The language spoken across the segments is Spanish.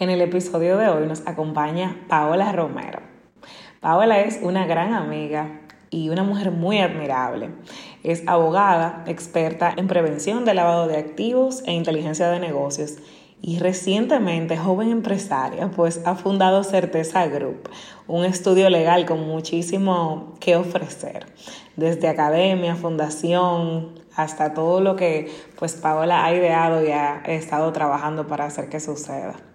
En el episodio de hoy nos acompaña Paola Romero. Paola es una gran amiga y una mujer muy admirable. Es abogada, experta en prevención de lavado de activos e inteligencia de negocios y recientemente joven empresaria, pues ha fundado Certeza Group, un estudio legal con muchísimo que ofrecer, desde academia, fundación, hasta todo lo que pues Paola ha ideado y ha estado trabajando para hacer que suceda.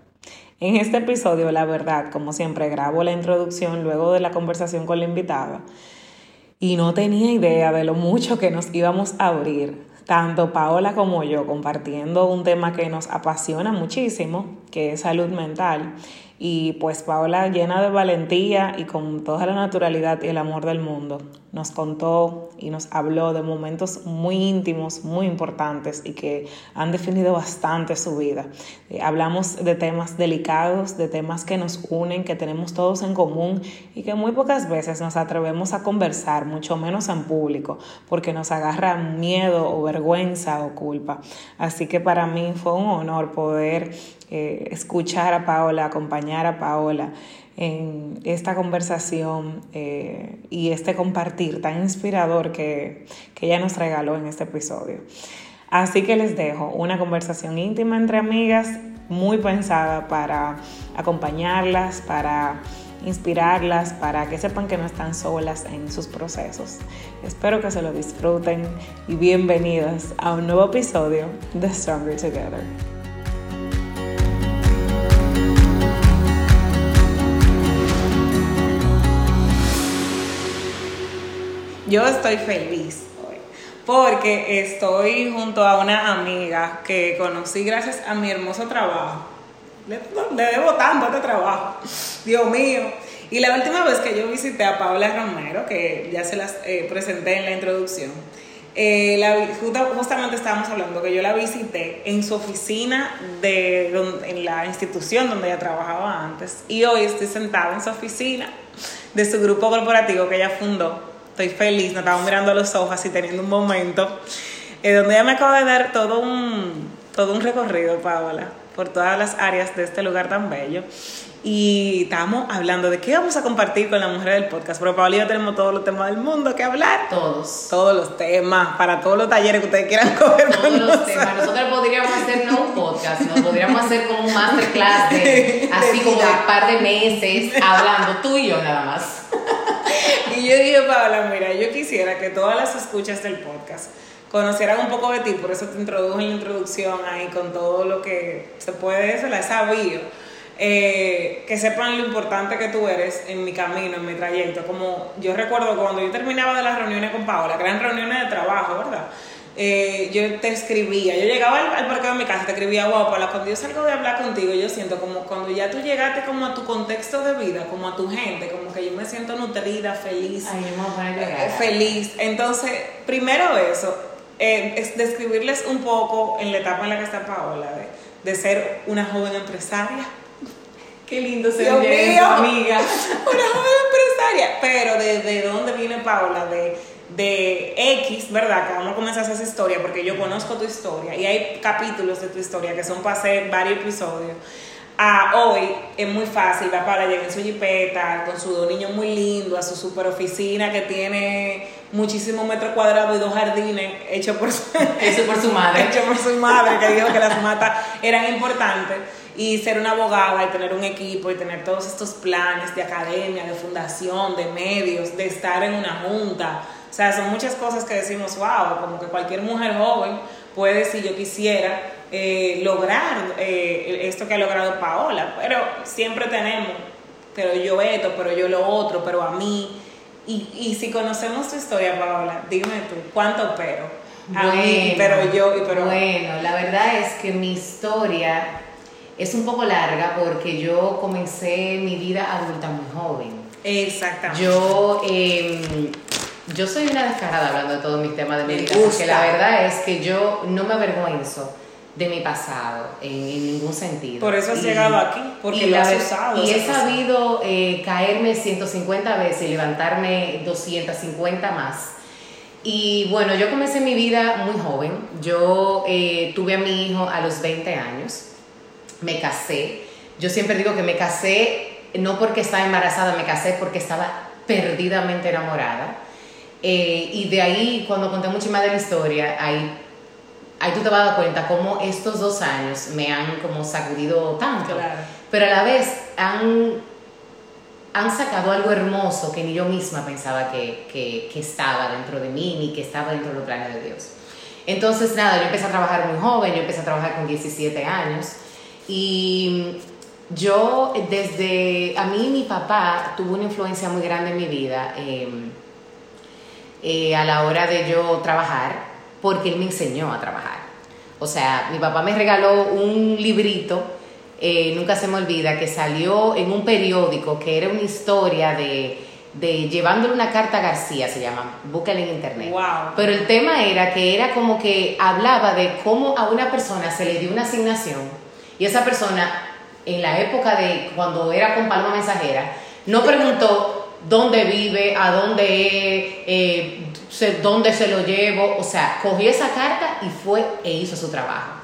En este episodio, la verdad, como siempre, grabo la introducción luego de la conversación con la invitada y no tenía idea de lo mucho que nos íbamos a abrir, tanto Paola como yo, compartiendo un tema que nos apasiona muchísimo, que es salud mental. Y pues Paola, llena de valentía y con toda la naturalidad y el amor del mundo, nos contó y nos habló de momentos muy íntimos, muy importantes y que han definido bastante su vida. Eh, hablamos de temas delicados, de temas que nos unen, que tenemos todos en común y que muy pocas veces nos atrevemos a conversar, mucho menos en público, porque nos agarra miedo o vergüenza o culpa. Así que para mí fue un honor poder eh, escuchar a Paola, acompañar a Paola en esta conversación eh, y este compartir tan inspirador que, que ella nos regaló en este episodio. Así que les dejo una conversación íntima entre amigas, muy pensada para acompañarlas, para inspirarlas, para que sepan que no están solas en sus procesos. Espero que se lo disfruten y bienvenidas a un nuevo episodio de Stronger Together. Yo estoy feliz hoy porque estoy junto a una amiga que conocí gracias a mi hermoso trabajo. Le, debo tanto este trabajo, Dios mío. Y la última vez que yo visité a Paola Romero, que ya se las eh, presenté en la introducción, eh, justamente estábamos hablando que yo la visité en su oficina de en la institución donde ella trabajaba antes y hoy estoy sentada en su oficina de su grupo corporativo que ella fundó estoy feliz, nos estamos mirando a los ojos y teniendo un momento, eh, donde ella me acaba de dar todo un, todo un recorrido, Paola, por todas las áreas de este lugar tan bello. Y estamos hablando de qué vamos a compartir con la mujer del podcast. Pero Paola y yo tenemos todos los temas del mundo que hablar. Todos. Todos los temas, para todos los talleres que ustedes quieran coger. Todos los temas. Nosotros podríamos hacer no un podcast, no podríamos hacer como un masterclass de así como de un par de meses hablando tú y yo nada más. Y yo dije, Paola, mira, yo quisiera que todas las escuchas del podcast conocieran un poco de ti, por eso te introdujo en la introducción ahí con todo lo que se puede, se la he sabido. Eh, que sepan lo importante que tú eres en mi camino, en mi trayecto. Como yo recuerdo cuando yo terminaba de las reuniones con Paola, que eran reuniones de trabajo, ¿verdad? Eh, yo te escribía, yo llegaba al, al, parque de mi casa, te escribía, wow, Paula, cuando yo salgo de hablar contigo, yo siento como cuando ya tú llegaste como a tu contexto de vida, como a tu gente, como que yo me siento nutrida, feliz, Ay, eh, feliz. Entonces, primero eso, eh, es describirles un poco en la etapa en la que está Paola, de, de ser una joven empresaria. Qué lindo ser Dios mío, amiga. Una joven empresaria, pero de, de dónde viene Paola, de de X, ¿verdad? Que vamos a comenzar esa historia porque yo conozco tu historia y hay capítulos de tu historia que son para hacer varios episodios. A hoy es muy fácil, va para llegar en su jipeta, con su dos niños muy lindo, a su super oficina que tiene muchísimos metros cuadrados y dos jardines hechos por su, Hecho por su madre. hecho por su madre, que dijo que las matas eran importantes. Y ser una abogada y tener un equipo y tener todos estos planes de academia, de fundación, de medios, de estar en una junta, o sea, son muchas cosas que decimos, wow, como que cualquier mujer joven puede, si yo quisiera, eh, lograr eh, esto que ha logrado Paola. Pero siempre tenemos, pero yo esto, pero yo lo otro, pero a mí. Y, y si conocemos tu historia, Paola, dime tú, ¿cuánto pero? A bueno, mí, pero yo, y pero... Bueno, la verdad es que mi historia es un poco larga porque yo comencé mi vida adulta muy joven. Exactamente. Yo... Eh, yo soy una descarada hablando de todos mis temas de mi vida, porque la verdad es que yo no me avergüenzo de mi pasado en, en ningún sentido. Por eso has y, llegado aquí, porque lo has usado. Y he sabido eh, caerme 150 veces y levantarme 250 más. Y bueno, yo comencé mi vida muy joven. Yo eh, tuve a mi hijo a los 20 años, me casé, yo siempre digo que me casé, no porque estaba embarazada, me casé porque estaba perdidamente enamorada. Eh, y de ahí, cuando conté mucho más de la historia, ahí, ahí tú te vas a dar cuenta cómo estos dos años me han como sacudido tanto. Pero a la vez han, han sacado algo hermoso que ni yo misma pensaba que, que, que estaba dentro de mí, ni que estaba dentro de los planes de Dios. Entonces, nada, yo empecé a trabajar muy joven, yo empecé a trabajar con 17 años y yo desde, a mí mi papá tuvo una influencia muy grande en mi vida em, eh, a la hora de yo trabajar, porque él me enseñó a trabajar. O sea, mi papá me regaló un librito, eh, nunca se me olvida, que salió en un periódico, que era una historia de, de llevándole una carta a García, se llama, búscala en internet. Wow. Pero el tema era que era como que hablaba de cómo a una persona se le dio una asignación y esa persona en la época de cuando era con Paloma Mensajera, no preguntó dónde vive, a dónde eh, se, dónde se lo llevo, o sea, cogió esa carta y fue e hizo su trabajo.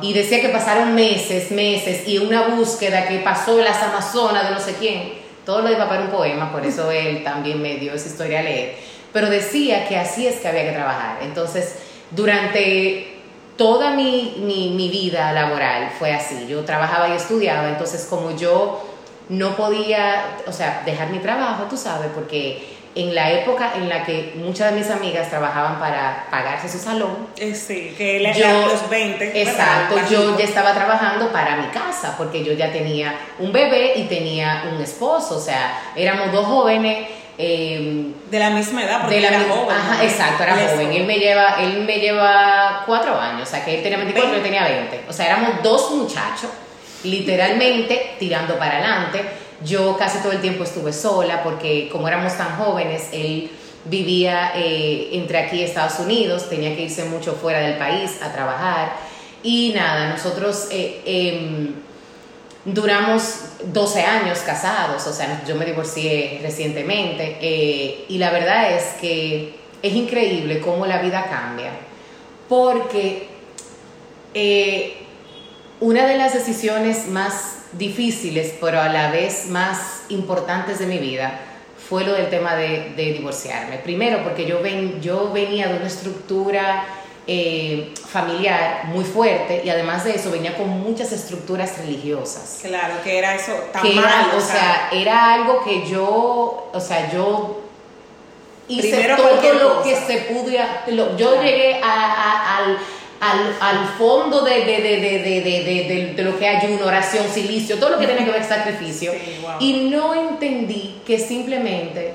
Y decía que pasaron meses, meses, y una búsqueda que pasó las Amazonas de no sé quién. Todo lo de papá era un poema, por eso él también me dio esa historia a leer. Pero decía que así es que había que trabajar. Entonces, durante toda mi, mi, vida laboral fue así. Yo trabajaba y estudiaba, entonces como yo no podía, o sea, dejar mi trabajo, tú sabes, porque en la época en la que muchas de mis amigas trabajaban para pagarse su salón. Eh, sí, que yo, los 20. Exacto, yo ya estaba trabajando para mi casa, porque yo ya tenía un bebé y tenía un esposo, o sea, éramos dos jóvenes Em, de la misma edad, porque de la era joven. Ajá, exacto, era joven. Él me, lleva, él me lleva cuatro años, o sea que él tenía 24 y yo tenía 20. O sea, éramos dos muchachos, literalmente tirando para adelante. Yo casi todo el tiempo estuve sola porque como éramos tan jóvenes, él vivía eh, entre aquí y Estados Unidos, tenía que irse mucho fuera del país a trabajar. Y nada, nosotros... Eh, em, Duramos 12 años casados, o sea, yo me divorcié recientemente eh, y la verdad es que es increíble cómo la vida cambia, porque eh, una de las decisiones más difíciles, pero a la vez más importantes de mi vida, fue lo del tema de, divorciarme. Primero, porque yo, ven, yo venía de una estructura eh, familiar muy fuerte y además de eso venía con muchas estructuras religiosas. Claro, que era eso tan o, sea, era algo que yo, o sea, yo hice todo lo que se pudo. yo llegué al, al, fondo de, de, de, de, lo que hay una oración, silicio, todo lo que tiene que ver con sacrificio. Y no entendí que simplemente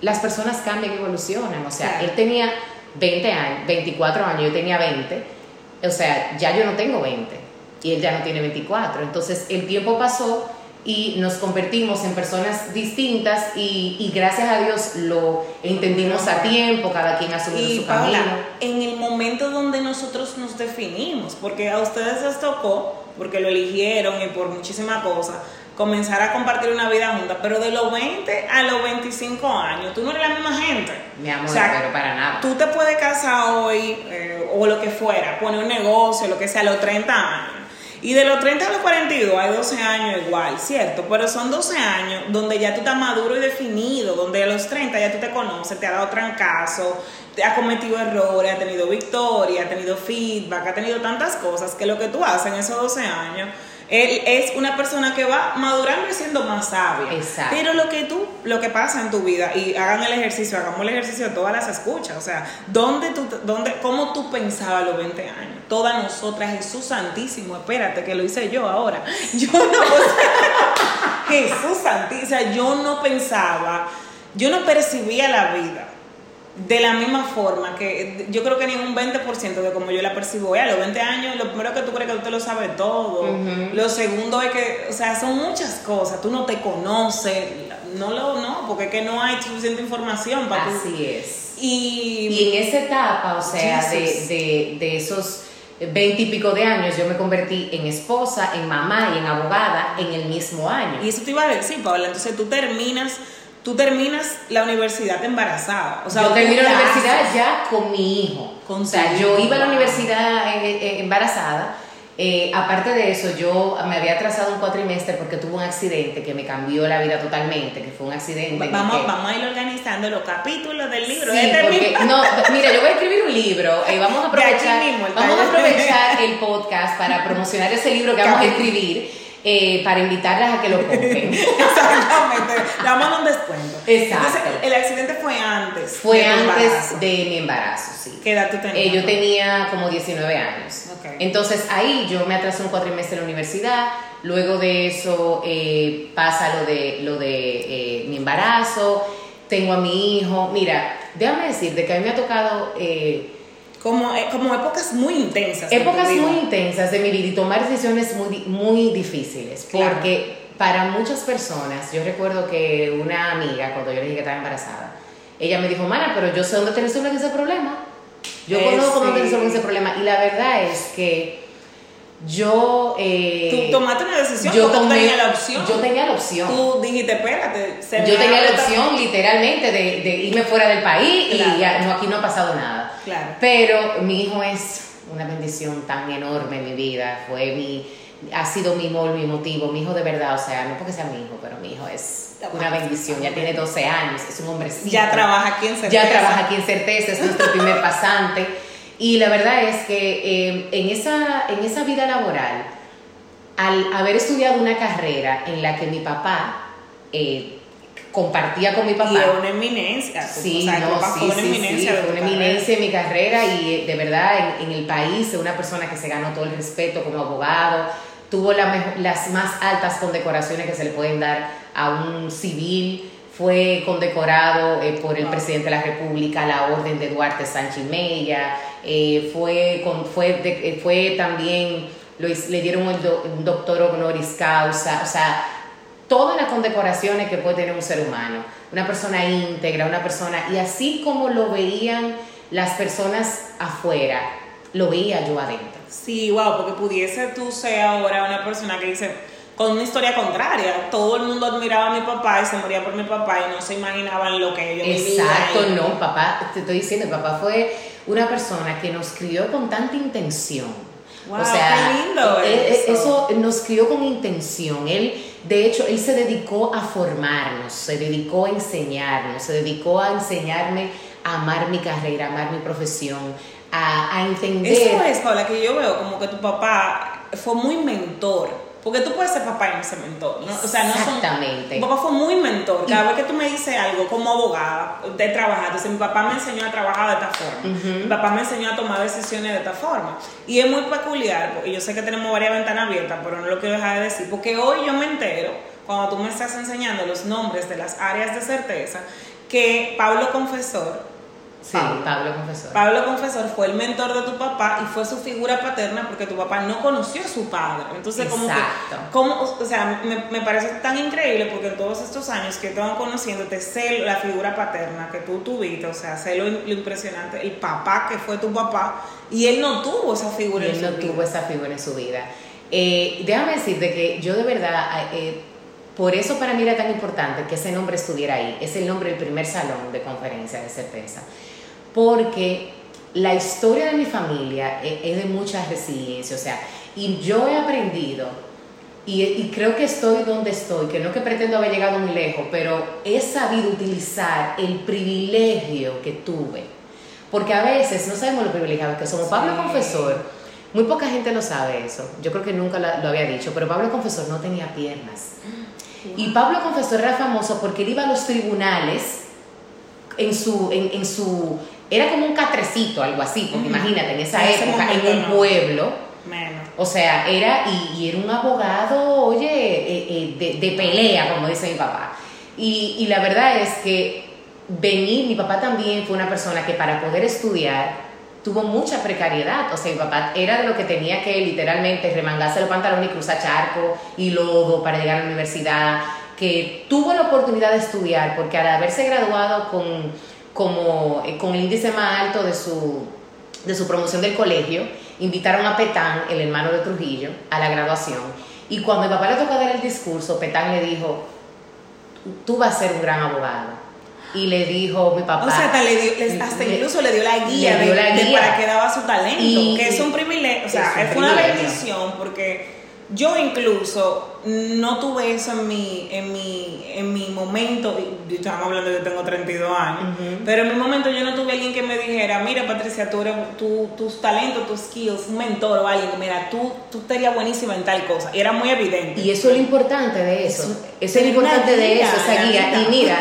las personas cambian y evolucionan. O sea, él tenía 20 años, 24 años, yo tenía 20, o sea, ya yo no tengo 20 y él ya no tiene 24. Entonces el tiempo pasó y nos convertimos en personas distintas y, gracias a Dios lo entendimos a tiempo, cada quien asumió su camino. En el momento donde nosotros nos definimos, porque a ustedes les tocó, porque lo eligieron y por muchísimas cosas, comenzar a compartir una vida junta, pero de los 20 a los 25 años, tú no eres la misma gente. Mi amor, pero para nada. Tú te puedes casar hoy eh, o lo que fuera, poner un negocio, lo que sea, a los 30 años. Y de los 30 a los 42 hay 12 años igual, ¿cierto? Pero son 12 años donde ya tú estás maduro y definido, donde a los 30 ya tú te conoces, te ha dado trancazo, te ha cometido errores, ha tenido victoria, ha tenido feedback, ha tenido tantas cosas que lo que tú haces en esos 12 años él es una persona que va madurando y siendo más sabia. Exacto. Pero lo que tú, lo que pasa en tu vida, y hagan el ejercicio, hagamos el ejercicio, todas las escuchas. O sea, ¿dónde tú, dónde, ¿cómo tú pensabas a los 20 años? Todas nosotras, Jesús Santísimo, espérate, que lo hice yo ahora. Yo no, Jesús Santísimo, o sea, yo no pensaba, yo no percibía la vida de la misma forma que yo creo que ni un 20% de como yo la percibo a los 20 años lo primero que tú crees que usted lo sabe todo. Lo segundo es que o sea son muchas cosas tú no te conoces no lo no porque es que no hay suficiente información para así es. Y, y, en esa etapa o sea de, de, de esos pico de años yo me convertí en esposa, en mamá y en abogada en el mismo año. Y eso te iba a decir, Paula, entonces tú terminas tú terminas la universidad embarazada. O sea, yo termino la universidad ya con mi hijo. Con o sea, yo iba a la universidad eh, eh, embarazada Eh, aparte de eso, yo me había atrasado un cuatrimestre porque tuve un accidente que me cambió la vida totalmente, que fue un accidente. Vamos, vamos a ir organizando los capítulos del libro. Sí, este porque, no, mira, yo voy a escribir un libro y vamos a aprovechar, vamos a aprovechar el podcast para promocionar ese libro que vamos a escribir eh, para invitarlas a que lo compren. Exactamente, le un descuento. Exacto. Entonces, el accidente fue antes. Fue de antes de mi embarazo, sí. ¿Qué edad tú tenías? Eh, yo tenía como 19 años. Okay. Entonces ahí yo me atrasé un cuatrimestre en la universidad. Luego de eso eh, pasa lo de, lo de mi embarazo. Tengo a mi hijo. Mira, déjame decirte que a mí me ha tocado como, eh, como épocas muy intensas. Épocas muy intensas de mi vida y tomar decisiones muy, muy difíciles. Porque para muchas personas, yo recuerdo que una amiga, cuando yo le dije que estaba embarazada, ella me dijo, Mana, pero yo sé dónde te resuelven ese problema. Yo eh, conozco dónde te resuelven ese problema. Y la verdad es que yo... Eh, tú tomaste una decisión, yo tú tenías la opción. Yo tenía la opción. Tú dijiste, espérate. yo tenía la opción literalmente de, de, irme fuera del país y ya, no, aquí no ha pasado nada. Pero mi hijo es una bendición tan enorme en mi vida. Fue mi, ha sido mi, mi motivo, mi hijo de verdad, o sea, no porque sea mi hijo, pero mi hijo es una bendición. Ya tiene 12 años, es un hombrecito. Ya trabaja aquí en Certeza. Ya trabaja aquí en Certeza, es nuestro primer pasante. Y la verdad es que eh, en, esa, en esa vida laboral, al haber estudiado una carrera en la que mi papá eh, compartía con mi papá. Y una eminencia. Sí, no, sí, una eminencia. Sí, una eminencia en mi carrera y eh, de verdad en, el país, una persona que se ganó todo el respeto como abogado, tuvo las más altas condecoraciones que se le pueden dar a un civil, fue condecorado eh, por el presidente de la República, la orden de Duarte Sánchez Mella, eh, fue, con, fue, fue también, le dieron un doctor honoris causa, o sea, todas las condecoraciones que puede tener un ser humano, una persona íntegra, una persona, y así como lo veían las personas afuera, lo veía yo adentro. Sí, wow, porque pudiese tú ser ahora una persona que dice, con una historia contraria, todo el mundo admiraba a mi papá y se moría por mi papá y no se imaginaban lo que ellos Exacto, no, papá, te estoy diciendo, papá fue una persona que nos crió con tanta intención. Wow, o sea, qué lindo e, e, eso. eso nos crió con intención. Él de hecho, él se dedicó a formarnos, se dedicó a enseñarnos, se dedicó a enseñarme a amar mi carrera, a amar mi profesión, a, a entender. Eso es, Paula, que yo veo como que tu papá fue muy mentor porque tú puedes ser papá y no ser mentor, ¿no? O sea, no Exactamente. mi papá fue muy mentor. Cada vez que tú me dices algo como abogada de trabajar, entonces mi papá me enseñó a trabajar de esta forma. Mi papá me enseñó a tomar decisiones de esta forma. Y es muy peculiar, porque yo sé que tenemos varias ventanas abiertas, pero no lo quiero dejar de decir, porque hoy yo me entero, cuando tú me estás enseñando los nombres de las áreas de certeza, que Pablo Confesor Sí, Pablo. Confesor. Pablo Confesor fue el mentor de tu papá y fue su figura paterna porque tu papá no conoció a su padre. Entonces, como que, como, o sea, me, me, parece tan increíble porque en todos estos años que tengo conociéndote, sé la figura paterna que tú tuviste, o sea, sé lo, impresionante, el papá que fue tu papá, y él no tuvo esa figura en su vida. Él no tuvo esa figura en su vida. Eh, déjame decirte que yo de verdad, eh, por eso para mí era tan importante que ese nombre estuviera ahí. Es el nombre del primer salón de conferencia de certeza porque la historia de mi familia e, es de mucha resiliencia, o sea, y yo he aprendido, y, creo que estoy donde estoy, que no que pretendo haber llegado muy lejos, pero he sabido utilizar el privilegio que tuve, porque a veces no sabemos lo privilegiados que somos. Pablo Confesor, muy poca gente lo sabe eso, yo creo que nunca lo, había dicho, pero Pablo Confesor no tenía piernas. Y Pablo Confesor era famoso porque él iba a los tribunales en su, en su era como un catrecito, algo así, porque imagínate, en esa época, en un pueblo. O sea, era, y, era un abogado, oye, eh, eh, de, pelea, como dice mi papá. Y, y la verdad es que venir, mi papá también fue una persona que para poder estudiar tuvo mucha precariedad. O sea, mi papá era de lo que tenía que literalmente remangarse los pantalones y cruzar charco y lodo para llegar a la universidad, que tuvo la oportunidad de estudiar, porque al haberse graduado con como eh, con el índice más alto de su, de su promoción del colegio, invitaron a Petán, el hermano de Trujillo, a la graduación. Y cuando mi papá le tocó dar el discurso, Petán le dijo, tú vas a ser un gran abogado. y le dijo mi papá. O sea, hasta, le dio, hasta incluso le dio la guía, de, para qué daba su talento, que es un privilegio, o sea, es, una bendición porque yo incluso no tuve eso en mi, en mi, en mi momento, estamos hablando de que tengo 32 años, pero en mi momento yo no tuve alguien que me dijera, mira Patricia, tú eres, tu, tus talentos, tus skills, un mentor o alguien, mira, tú, tú estarías buenísima en tal cosa. Y era muy evidente. Y eso es lo importante de eso. Eso, es lo importante de eso, esa guía. Y mira,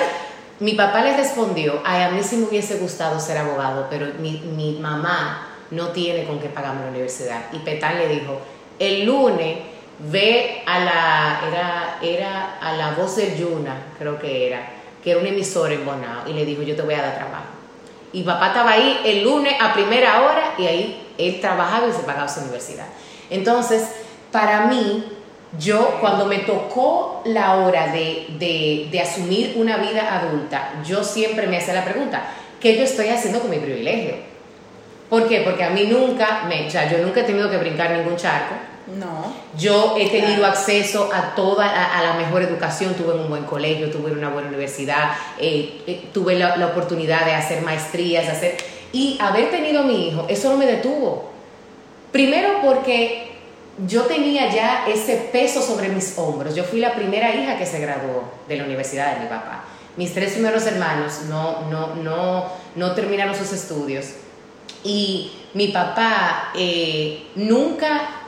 mi papá le respondió, ay, a mí sí me hubiese gustado ser abogado, pero mi, mi mamá no tiene con qué pagarme la universidad. Y Petán le dijo, el lunes ve a la, era, era a la voz de Yuna, creo que era, que era un emisor en Bonao, y le dijo, yo te voy a dar trabajo. Y papá estaba ahí el lunes a primera hora y ahí él trabajaba y se pagaba su universidad. Entonces, para mí, yo cuando me tocó la hora de, de, de asumir una vida adulta, yo siempre me hacía la pregunta, ¿qué yo estoy haciendo con mi privilegio? ¿Por qué? Porque a mí nunca, me, o sea, yo nunca he tenido que brincar ningún charco no. Yo he tenido acceso a toda, a, la mejor educación, tuve un buen colegio, tuve una buena universidad, eh, eh, tuve la, oportunidad de hacer maestrías, de hacer... Y haber tenido a mi hijo, eso no me detuvo. Primero porque yo tenía ya ese peso sobre mis hombros. Yo fui la primera hija que se graduó de la universidad de mi papá. Mis tres primeros hermanos no, no, no, no terminaron sus estudios. Y mi papá eh, nunca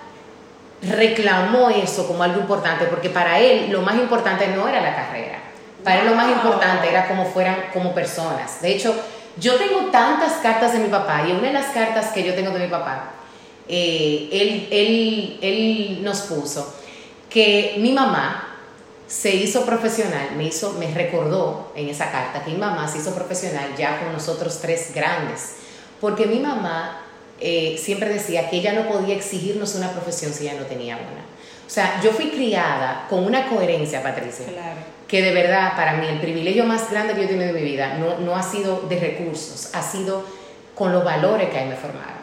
reclamó eso como algo importante, porque para él lo más importante no era la carrera, para él lo más importante era cómo fueran como personas. De hecho, yo tengo tantas cartas de mi papá, y una de las cartas que yo tengo de mi papá, eh, él, él, él nos puso que mi mamá se hizo profesional, me, hizo, me recordó en esa carta que mi mamá se hizo profesional ya con nosotros tres grandes, porque mi mamá eh, siempre decía que ella no podía exigirnos una profesión si ella no tenía una. O sea, yo fui criada con una coherencia, Patricia, que de verdad para mí el privilegio más grande que yo he tenido en mi vida no, no ha sido de recursos, ha sido con los valores que ahí me formaron.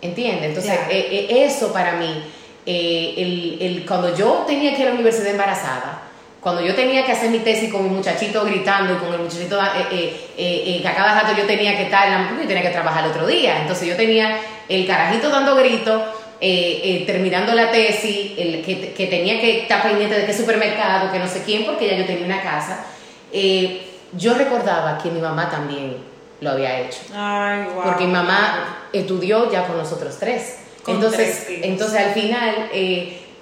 ¿Entiendes? Entonces, eh, eh, eso para mí, el, el, cuando yo tenía que ir a la universidad embarazada, cuando yo tenía que hacer mi tesis con mi muchachito gritando y con el muchachito eh, eh, eh, que a cada rato yo tenía que estar, yo tenía que trabajar el otro día. Entonces yo tenía el carajito dando gritos, terminando la tesis, el, que, que, tenía que estar pendiente de qué supermercado, que no sé quién, porque ya yo tenía una casa. yo recordaba que mi mamá también lo había hecho. Ay, wow. Porque mi mamá estudió ya con nosotros tres. entonces, entonces al final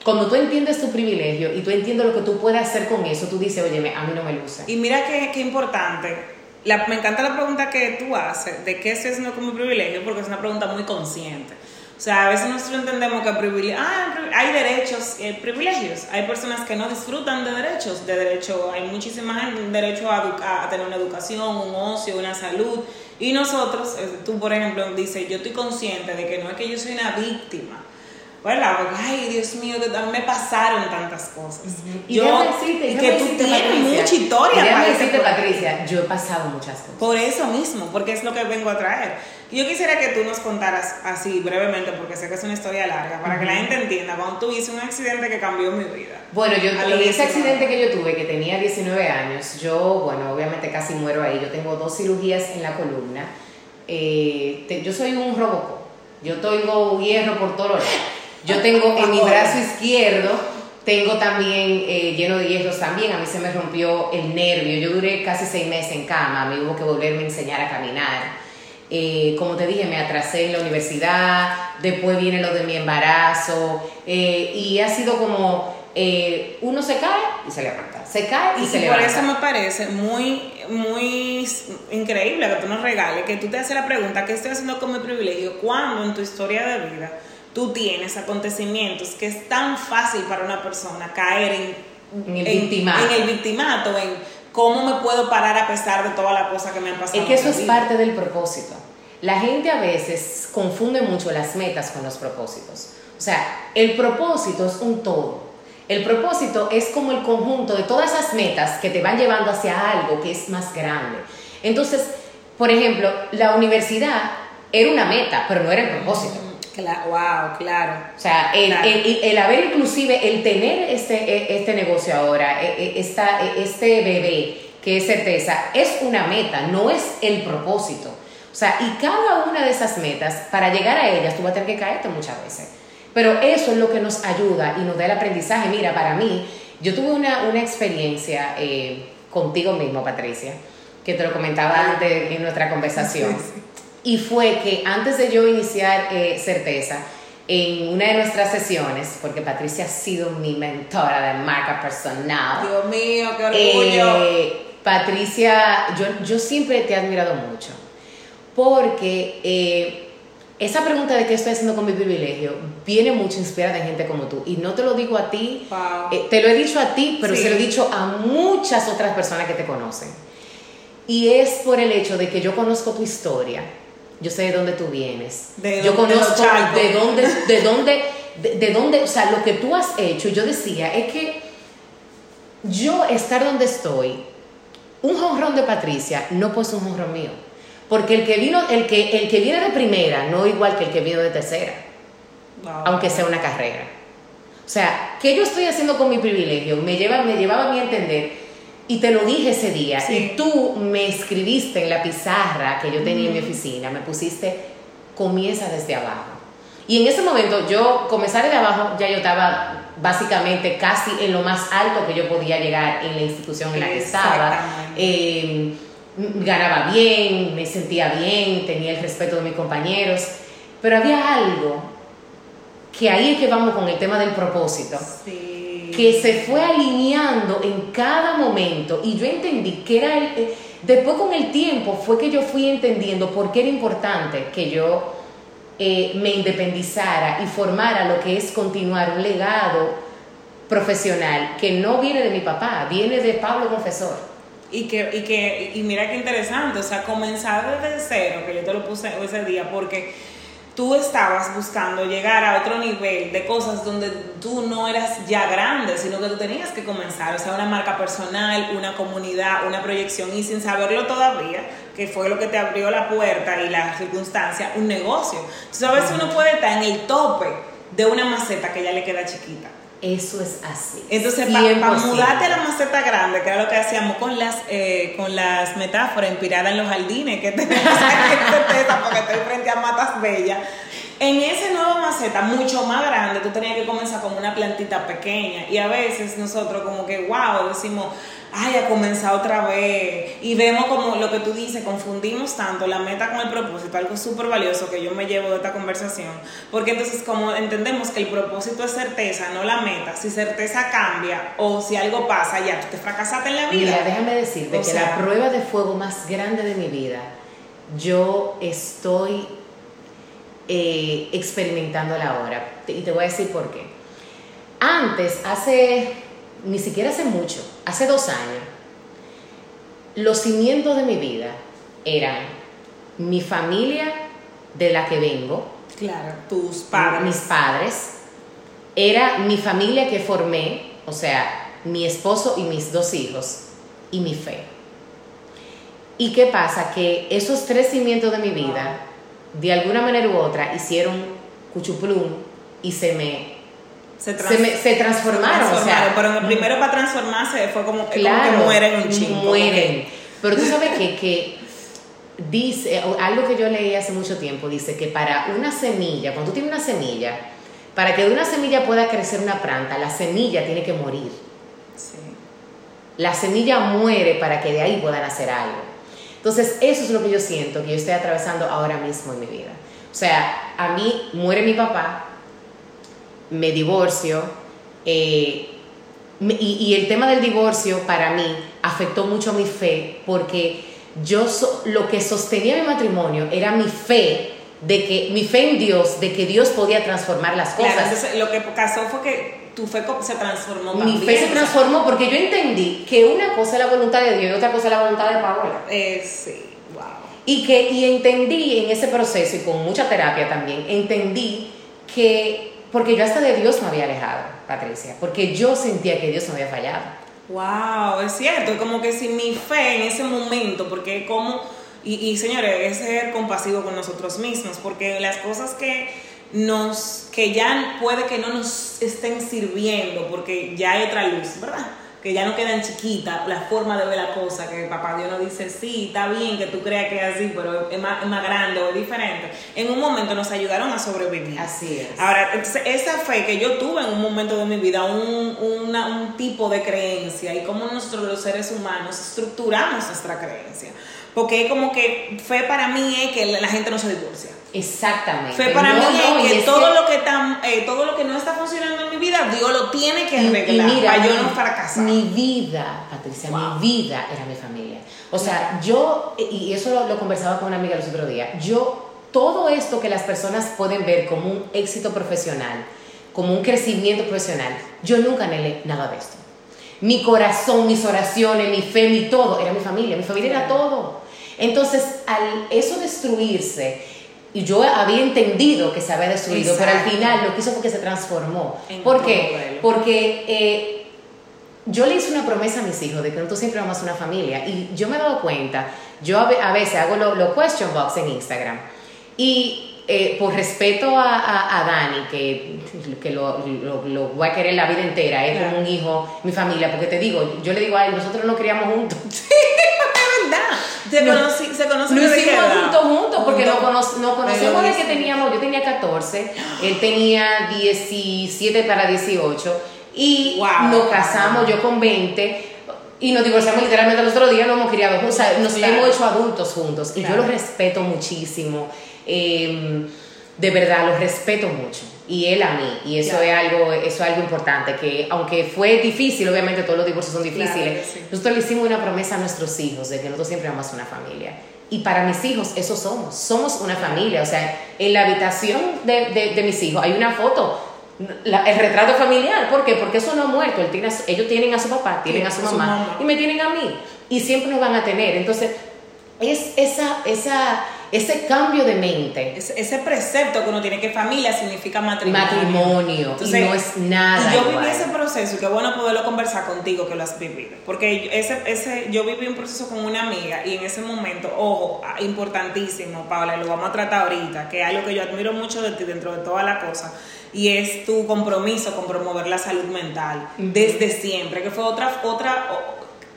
cuando tú entiendes tu privilegio y tú entiendes lo que tú puedes hacer con eso, tú dices, oye, a mí no me luce. Y mira qué, qué importante. Me encanta la pregunta que tú haces de qué estoy haciendo como privilegio, porque es una pregunta muy consciente. O sea, a veces nosotros entendemos que privilegio, ah, hay derechos, y privilegios. Hay personas que no disfrutan de derechos. De derecho, hay muchísimas derecho a, a, tener una educación, un ocio, una salud. Y nosotros, eh, tú por ejemplo, dices, yo estoy consciente de que no es que yo soy una víctima ¿verdad? Porque, ay, Dios mío, que a mí me pasaron tantas cosas. Y yo, decirte, que tú tienes mucha historia para decirte, Patricia, yo he pasado muchas cosas. Por eso mismo, porque es lo que vengo a traer. Yo quisiera que tú nos contaras así brevemente, porque sé que es una historia larga, para que la gente entienda, cuando tuviste un accidente que cambió mi vida. Bueno, yo en ese accidente que yo tuve, que tenía 19 años, yo, bueno, obviamente casi muero ahí, yo tengo dos cirugías en la columna, eh, yo soy un robocop, yo tengo hierro por todos lados yo tengo en mi brazo izquierdo, tengo también eh, lleno de hierros también, a mí se me rompió el nervio, yo duré casi seis meses en cama, me hubo que volverme a enseñar a caminar. Eh, como te dije, me atrasé en la universidad, después viene lo de mi embarazo, eh, y ha sido como uno se cae y se levanta, se cae y, se levanta. Por eso me parece muy, muy increíble que tú nos regales, que tú te haces la pregunta, ¿qué estoy haciendo con mi privilegio? cuando en tu historia de vida tú tienes acontecimientos que es tan fácil para una persona caer en, el, victimato. en el victimato, en cómo me puedo parar a pesar de todas las cosas que me han pasado. Es que eso es parte del propósito. La gente a veces confunde mucho las metas con los propósitos. O sea, el propósito es un todo. El propósito es como el conjunto de todas esas metas que te van llevando hacia algo que es más grande. Entonces, por ejemplo, la universidad era una meta, pero no era el propósito. Claro, wow, claro. O sea, el, El, haber inclusive, el tener este, e, este negocio ahora, e, e, esta, este bebé que es certeza, es una meta, no es el propósito. O sea, y cada una de esas metas, para llegar a ellas, tú vas a tener que caerte muchas veces. Pero eso es lo que nos ayuda y nos da el aprendizaje. Mira, para mí, yo tuve una, una experiencia eh, contigo mismo, Patricia, que te lo comentaba antes en nuestra conversación. Y fue que antes de yo iniciar eh, Certeza, en una de nuestras sesiones, porque Patricia ha sido mi mentora de marca personal. Dios mío, qué orgullo. Eh, Patricia, yo, yo siempre te he admirado mucho, porque eh, esa pregunta de qué estoy haciendo con mi privilegio viene mucho inspirada de gente como tú. Y no te lo digo a ti, eh, te lo he dicho a ti, pero se lo he dicho a muchas otras personas que te conocen. Y es por el hecho de que yo conozco tu historia yo sé de dónde tú vienes. yo conozco de dónde, de dónde, de, dónde, o sea, lo que tú has hecho. Yo decía, es que yo estar donde estoy, un jonrón de Patricia no puede ser un jonrón mío. Porque el que vino, el que, el que viene de primera no es igual que el que vino de tercera. Aunque sea una carrera. O sea, ¿qué yo estoy haciendo con mi privilegio? Me lleva, me llevaba a mí a entender y te lo dije ese día. Y tú me escribiste en la pizarra que yo tenía en mi oficina, me pusiste, comienza desde abajo. Y en ese momento yo comenzar de abajo, ya yo estaba básicamente casi en lo más alto que yo podía llegar en la institución en la que estaba. Eh, ganaba bien, me sentía bien, tenía el respeto de mis compañeros, pero había algo que ahí es que vamos con el tema del propósito. Sí que se fue alineando en cada momento y yo entendí que era eh, después con el tiempo fue que yo fui entendiendo por qué era importante que yo eh, me independizara y formara lo que es continuar un legado profesional que no viene de mi papá, viene de Pablo Confesor. Y que, y que, y mira qué interesante, o sea, comenzar desde cero, que yo te lo puse ese día, porque tú estabas buscando llegar a otro nivel de cosas donde tú no eras ya grande, sino que tú tenías que comenzar, o sea, una marca personal, una comunidad, una proyección y sin saberlo todavía, que fue lo que te abrió la puerta y la circunstancia, un negocio. Entonces a veces uno puede estar en el tope de una maceta que ya le queda chiquita eso es así. Entonces, para mudarte a la maceta grande, que era lo que hacíamos con las, eh, con las metáforas inspiradas en los jardines que tenemos aquí porque estoy frente a matas bellas. En ese nuevo maceta, mucho más grande, tú tenías que comenzar como una plantita pequeña. Y a veces nosotros como que, wow, decimos, ay, ha comenzado otra vez. Y vemos como lo que tú dices, confundimos tanto la meta con el propósito, algo súper valioso que yo me llevo de esta conversación. Porque entonces como entendemos que el propósito es certeza, no la meta, si certeza cambia o si algo pasa, ya tú te fracasaste en la vida. Mira, déjame decirte que la prueba de fuego más grande de mi vida, yo estoy eh, experimentándola ahora. Y te voy a decir por qué. Antes, hace ni siquiera hace mucho, hace dos años, los cimientos de mi vida eran mi familia de la que vengo. Claro, tus padres. Mis padres. Era mi familia que formé, o sea, mi esposo y mis dos hijos, y mi fe. ¿Y qué pasa? Que esos tres cimientos de mi vida, de alguna manera u otra, hicieron cuchuplum y se me se, se, transformaron. o sea, pero primero para transformarse fue como, que mueren un chingo. Mueren. Pero tú sabes que, que dice, algo que yo leí hace mucho tiempo, dice que para una semilla, cuando tú tienes una semilla, para que de una semilla pueda crecer una planta, la semilla tiene que morir. Sí. La semilla muere para que de ahí puedan hacer algo. Entonces, eso es lo que yo siento que yo estoy atravesando ahora mismo en mi vida. O sea, a mí muere mi papá, me divorcio, eh, y, el tema del divorcio para mí afectó mucho mi fe, porque yo lo que sostenía mi matrimonio era mi fe de que mi fe en Dios, de que Dios podía transformar las cosas. lo que pasó fue que tu fe se transformó. Mi fe se transformó porque yo entendí que una cosa es la voluntad de Dios y otra cosa es la voluntad de Paola. Eh, sí, wow. Y que y entendí en ese proceso y con mucha terapia también, entendí que porque yo hasta de Dios me había alejado, Patricia, porque yo sentía que Dios me había fallado. Wow, es cierto, como que si mi fe en ese momento, porque como, y, y señores, es ser compasivo con nosotros mismos, porque las cosas que nos, que ya puede que no nos estén sirviendo, porque ya hay otra luz, ¿verdad? que ya no quedan chiquitas, la forma de ver la cosa, que papá Dios nos dice, sí, está bien que tú creas que es así, pero es más, es más grande o es diferente, en un momento nos ayudaron a sobrevivir. Así es. Ahora, esa fe que yo tuve en un momento de mi vida, un, una- un tipo de creencia y cómo nosotros los seres humanos estructuramos nuestra creencia. Porque es como que fe para mí es que la gente no se divorcia. Exactamente. Fe para No, mí no, es y que todo lo que está, eh, todo lo que no está funcionando en mi vida, Dios lo tiene que Y- y arreglar mira, para yo no fracasar. Mi vida, Patricia, Wow. mi vida era mi familia. O sea, yo, y eso lo, lo conversaba con una amiga los otros días, yo, todo esto que las personas pueden ver como un éxito profesional, como un crecimiento profesional, yo nunca anhelé nada de esto. Mi corazón, mis oraciones, mi fe, mi todo, era mi familia, mi familia era todo. Entonces, al eso destruirse, y yo había entendido que se había destruido, pero al Exacto. final lo que hizo fue que se transformó. En ¿Por qué? duelo. Porque eh, yo le hice una promesa a mis hijos de que nosotros siempre vamos a una familia. Y yo me he dado cuenta, yo a, ve- a veces hago los lo question box en Instagram. Y eh, por respeto a, a- a Dani, que, que lo, lo- lo voy a querer la vida entera, es Claro. como un hijo, mi familia, porque te digo, yo le digo a él, nosotros nos criamos juntos. Verdad. Se, No. conocí- se Lo hicimos juntos, juntos, porque nos, cono- nos conocemos desde que teníamos, yo tenía 14, él tenía 17 para 18, y Wow. nos casamos yo con 20, y nos divorciamos literalmente el otro día, nos hemos criado juntos, o sea, nos Claro. hemos hecho adultos juntos, y Claro. yo lo respeto muchísimo, eh, de verdad, lo respeto mucho. Y él a mí, y eso, Claro. es algo, eso es algo importante, que aunque fue difícil, obviamente todos los divorcios son difíciles, sí. nosotros le hicimos una promesa a nuestros hijos de que nosotros siempre vamos a una familia. Y para mis hijos, eso somos. Somos una familia. O sea, en la habitación de, de- de mis hijos hay una foto, la- el retrato familiar. ¿Por qué? Porque eso no ha muerto. Él tiene a su- ellos tienen a su papá, tienen Sí, a su mamá. y me tienen a mí. Y siempre nos van a tener. Entonces, es esa, esa, ese cambio de mente. Ese, ese precepto que uno tiene que familia significa matrimonio. Matrimonio, y no es nada Y yo igual. viví ese proceso y qué bueno poderlo conversar contigo que lo has vivido. Porque yo- ese, ese, yo viví un proceso con una amiga y en ese momento, ojo, ah, importantísimo, Paula, lo vamos a tratar ahorita, que es algo que yo admiro mucho de ti dentro de toda la cosa. Y es tu compromiso con promover la salud mental desde siempre, que fue otra, otra,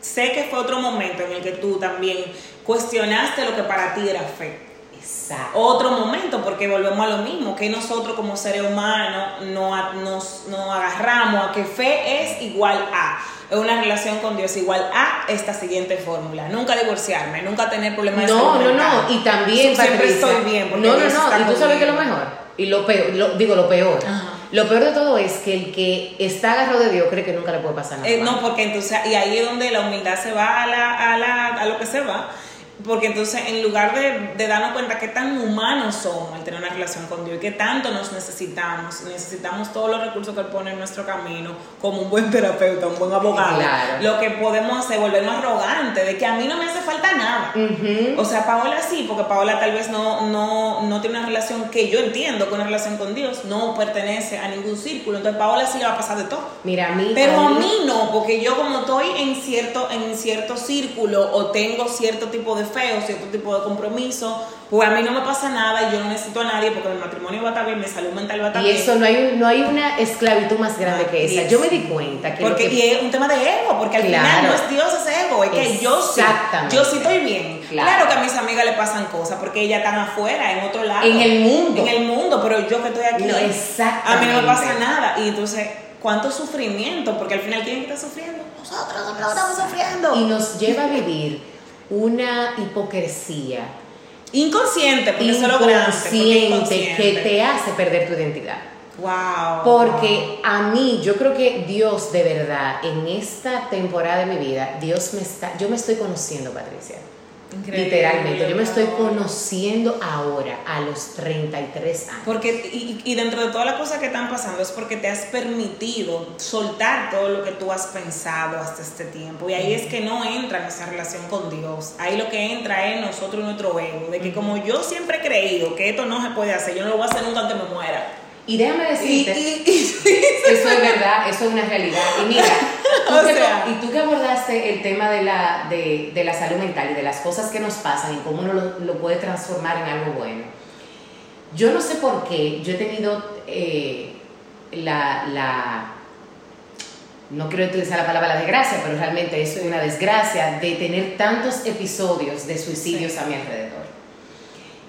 sé que fue otro momento en el que tú también cuestionaste lo que para ti era fe Exacto. otro momento, porque volvemos a lo mismo, que nosotros como seres humanos no, nos, nos agarramos a que fe es igual a, es una relación con Dios igual a esta siguiente fórmula, nunca divorciarme, nunca tener problemas de No, salud no, mental. no, y también siempre Patricia, estoy bien, porque No, no, Dios está no, y tú sabes que lo mejor, y lo peor, lo- digo lo peor. Ajá. Lo peor de todo es que el que está agarrado de Dios cree que nunca le puede pasar nada. Eh, no, porque entonces, y ahí es donde la humildad se va a, la, a, la, a lo que se va, porque entonces en lugar de, de darnos cuenta que tan humanos somos al tener una relación con Dios y que tanto nos necesitamos, necesitamos todos los recursos que Él pone en nuestro camino, como un buen terapeuta, un buen abogado, Claro. lo que podemos hacer, volvernos arrogantes, de que a mí no me hace falta nada. O sea, Paola sí, porque Paola tal vez no, no, no tiene una relación que yo entiendo que una relación con Dios no pertenece a ningún círculo. Entonces, Paola sí le va a pasar de todo. Mira, a mí. Pero a mí no, porque yo como estoy en cierto, en cierto círculo o tengo cierto tipo de fe o cierto tipo de compromiso, pues a mí no me pasa nada y yo no necesito a nadie porque mi matrimonio va a estar bien, mi salud mental va a estar Y bien. eso no hay, no hay una esclavitud más grande Ah, que esa. Yo me di cuenta que. Porque que- y es un tema de ego, porque al Claro. final no es Dios, es ego, es que yo sí, yo sí estoy bien. Claro. Claro. que a mis amigas le pasan cosas, porque ellas están afuera, en otro lado. En el mundo. En el mundo, pero yo que estoy aquí, No, a mí no me pasa nada. Y entonces, ¿cuánto sufrimiento? Porque al final, ¿quién está sufriendo? Nosotros que estamos sufriendo. Y nos lleva a vivir una hipocresía inconsciente, porque eso es lo grande. inconsciente que inconsciente. te hace perder tu identidad. Wow. Porque a mí, yo creo que Dios de verdad, en esta temporada de mi vida, Dios me está, yo me estoy conociendo, Patricia. Increíble, Literalmente, yo me estoy conociendo ahora, a los 33 años. Porque, y, y dentro de todas las cosas que están pasando es porque te has permitido soltar todo lo que tú has pensado hasta este tiempo. Y ahí es que no entra nuestra relación con Dios. Ahí lo que entra es nosotros y nuestro ego. De que como yo siempre he creído que esto no se puede hacer, yo no lo voy a hacer nunca aunque me muera. Y déjame Y, decirte, y- y- eso es verdad, eso es una realidad. Y mira, tú que, sea. y tú que abordaste el tema de la, de, de la salud mental y de las cosas que nos pasan y cómo uno lo, lo puede transformar en algo bueno. Yo no sé por qué yo he tenido eh, la, la, no quiero utilizar la palabra desgracia, pero realmente es una desgracia de tener tantos episodios de suicidios a mi alrededor.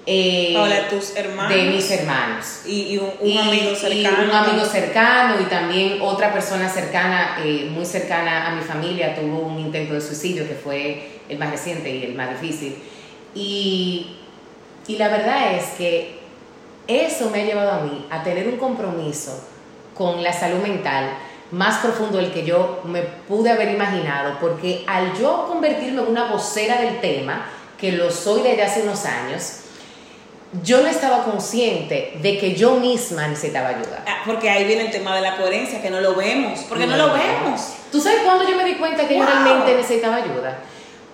Eh, tus hermanos. De mis hermanos. Y, un, amigo cercano. un amigo cercano y también otra persona cercana, eh, muy cercana a mi familia, tuvo un intento de suicidio que fue el más reciente y el más difícil. Y, y la verdad es que eso me ha llevado a mí a tener un compromiso con la salud mental más profundo del que yo me pude haber imaginado, porque al yo convertirme en una vocera del tema, que lo soy desde hace unos años, yo no estaba consciente de que yo misma necesitaba ayuda. Ah, porque ahí viene el tema de la coherencia, que no lo vemos, porque no, lo vemos. ¿Tú sabes cuándo yo me di cuenta que yo realmente necesitaba ayuda?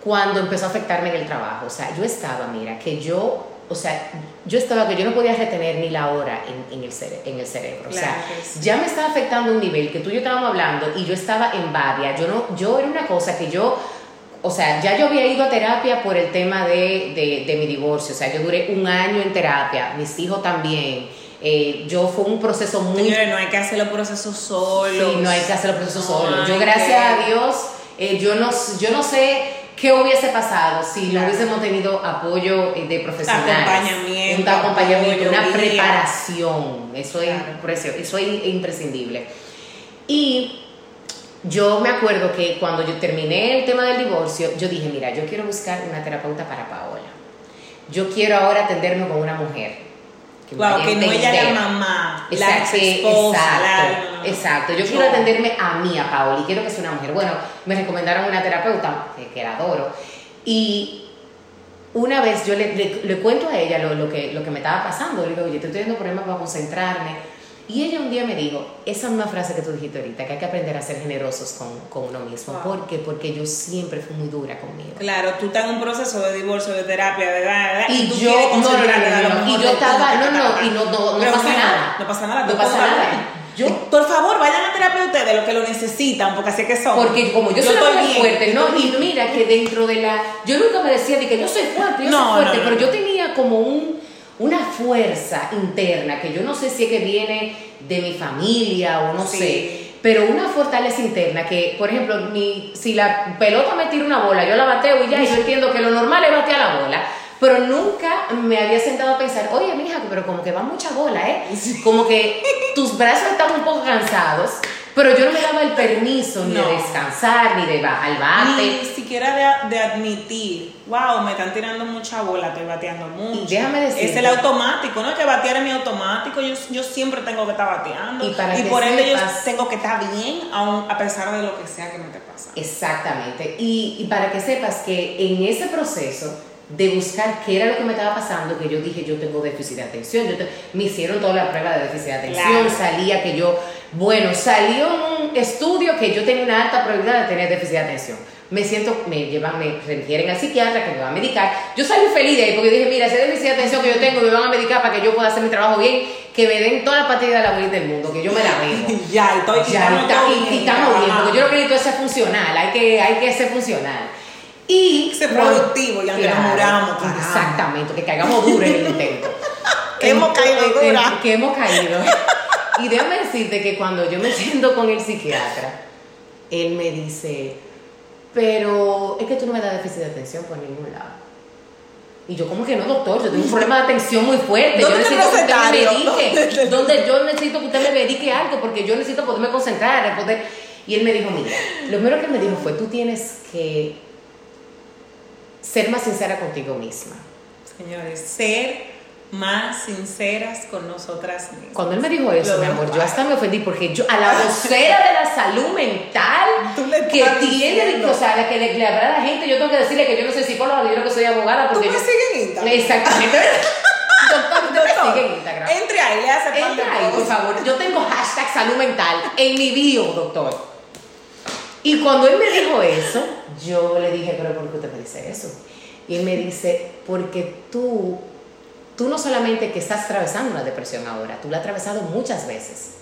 Cuando empezó a afectarme en el trabajo. O sea, yo estaba, mira, que yo o sea, yo estaba que yo no podía retener ni la hora en, el, en el cerebro. o sea, ya me estaba afectando un nivel que tú y yo estábamos hablando y yo estaba en babia. Yo, no, yo era una cosa que yo, o sea, ya yo había ido a terapia por el tema de, de, mi divorcio. O sea, yo duré un año en terapia, mis hijos también. Eh, yo fue un proceso muy... No hay que hacer los procesos solos. Sí, no hay que hacer los procesos solos. Yo, gracias a Dios, eh, yo, no, yo no sé ¿Qué hubiese pasado si no hubiésemos tenido apoyo eh, de profesionales? Acompañamiento. Un acompañamiento, una preparación. Eso es, eso es imprescindible. Y yo me acuerdo que cuando yo terminé el tema del divorcio, yo dije, mira, yo quiero buscar una terapeuta para Paola. Yo quiero ahora atenderme con una mujer que, wow, que no ella la mamá, exacto, la exacto, exacto. Yo, quiero atenderme a mí, a Paola, y quiero que sea una mujer. Bueno, me recomendaron una terapeuta, que, la adoro, y una vez yo le, le, cuento a ella lo, lo, que, lo que me estaba pasando, le digo, oye, estoy teniendo problemas para concentrarme, y ella un día me dijo, esa misma frase que tú dijiste ahorita, que hay que aprender a ser generosos con, con uno mismo. ¿Por qué? Porque yo siempre fui muy dura conmigo. Claro, tú estás en un proceso de divorcio, de terapia, de edad, y, yo, no, no, no, y yo estaba, no, no, y no, no, no pasa nada. No pasa nada. No pasa nada. Yo, por favor, vayan a terapia ustedes, los que lo necesitan, porque así que son. Porque como yo, soy muy fuerte, ¿no? Y mira que dentro de la. Yo nunca me decía de que yo soy fuerte, yo soy fuerte, pero yo tenía como un, una fuerza interna que yo no sé si es que viene de mi familia o no sé, pero una fortaleza interna que, por ejemplo, mi, si la pelota me tira una bola, yo la bateo y ya, y yo entiendo que lo normal es batear la bola. Pero nunca me había sentado a pensar, oye, mija, pero como que va mucha bola, ¿eh? Como que tus brazos están un poco cansados pero yo no me daba el permiso ni de descansar, ni de bajar el bate. Ni siquiera de, admitir, wow, me están tirando mucha bola, estoy bateando mucho. Y déjame decir. Es el automático, ¿no? Que batear es mi automático, yo, yo siempre tengo que estar bateando. Y, para y por ende yo tengo que estar bien, aun a pesar de lo que sea que me te pasa. Exactamente. Y, y para que sepas que en ese proceso de buscar qué era lo que me estaba pasando, que yo dije, yo tengo déficit de atención. Yo me hicieron toda la prueba de déficit de atención, salía que yo, bueno, salió un estudio que yo tenía una alta probabilidad de tener déficit de atención. Me siento, me llevan, me refieren al psiquiatra que me va a medicar. Yo salí feliz de ahí porque dije, mira, ese déficit de atención que yo tengo me van a medicar para que yo pueda hacer mi trabajo bien, que me den toda la partida de la vida del mundo, que yo me la veo. ya, estoy ya, y, estamos bien, porque yo lo que necesito es ser funcional, hay que, hay que ser funcional. Y ser productivo, y aunque nos muramos. Exactamente, que caigamos duro en el intento. que hemos caído dura. Que hemos caído. y déjame decirte que cuando yo me siento con el psiquiatra, él me dice, pero es que tú no me das déficit de atención por ningún lado. Y yo como que no, doctor, yo tengo un problema de atención muy fuerte. Yo necesito que usted me medique. Donde yo necesito que usted me medique algo porque yo necesito poderme concentrar, poder... Y él me dijo, mira, lo primero que me dijo fue, tú tienes que ser más sincera contigo misma. Señores, ser más sinceras con nosotras mismas. Cuando él me dijo eso, mi amor, yo hasta me ofendí porque yo a la vocera de la salud mental que tiene, o sea, la que le, habla a la gente, yo tengo que decirle que yo no soy psicóloga, yo creo que soy abogada. Porque ¿Tú me yo, sigues en Instagram? Exactamente. Doctor, usted me sigue en Instagram. Entre ahí, le hace Entre ahí, por favor. Yo tengo hashtag salud mental en mi bio, doctor. Y cuando él me dijo eso, yo le dije, pero ¿por qué usted me dice eso? Y él me dice, porque tú, tú no solamente que estás atravesando una depresión ahora, tú la has atravesado muchas veces.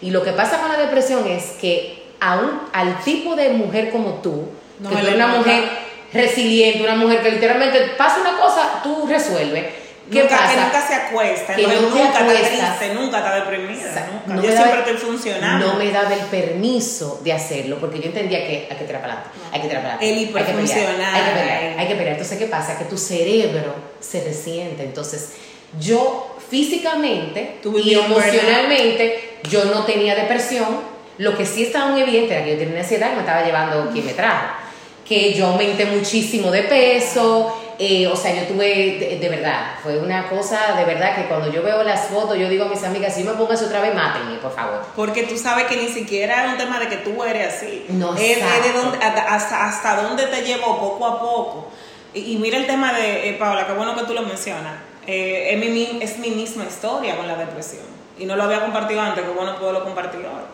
Y lo que pasa con la depresión es que aún al tipo de mujer como tú, que tú eres una mujer resiliente, una mujer que literalmente pasa una cosa, tú resuelves, ¿Qué nunca, pasa? que nunca se acuesta, Que no te nunca está triste, nunca está deprimida, Sa- nunca. no Yo siempre estoy funcionando. No me daba el permiso de hacerlo porque yo entendía que hay que tirar para adelante, hay que tirar para adelante. El hay que pelear, hiperfuncional. Hay que pelear, hay que pelear. Entonces, ¿qué pasa? Que tu cerebro se resiente. Entonces, yo físicamente y emocionalmente, yo no tenía depresión. Lo que sí estaba muy evidente era que yo tenía ansiedad que me estaba llevando quien me trajo. Que yo aumenté muchísimo de peso, eh, o sea, yo tuve, de, de verdad, fue una cosa de verdad que cuando yo veo las fotos, yo digo a mis amigas, si me pongo eso otra vez, mátenme, por favor. Porque tú sabes que ni siquiera es un tema de que tú eres así. No, es, es de exacto. dónde, hasta, dónde te llevó poco a poco. Y, y mira el tema de, eh, Paola, qué bueno que tú lo mencionas. Eh, es, mi, es mi misma historia con la depresión. Y no lo había compartido antes, qué bueno poderlo compartir ahora.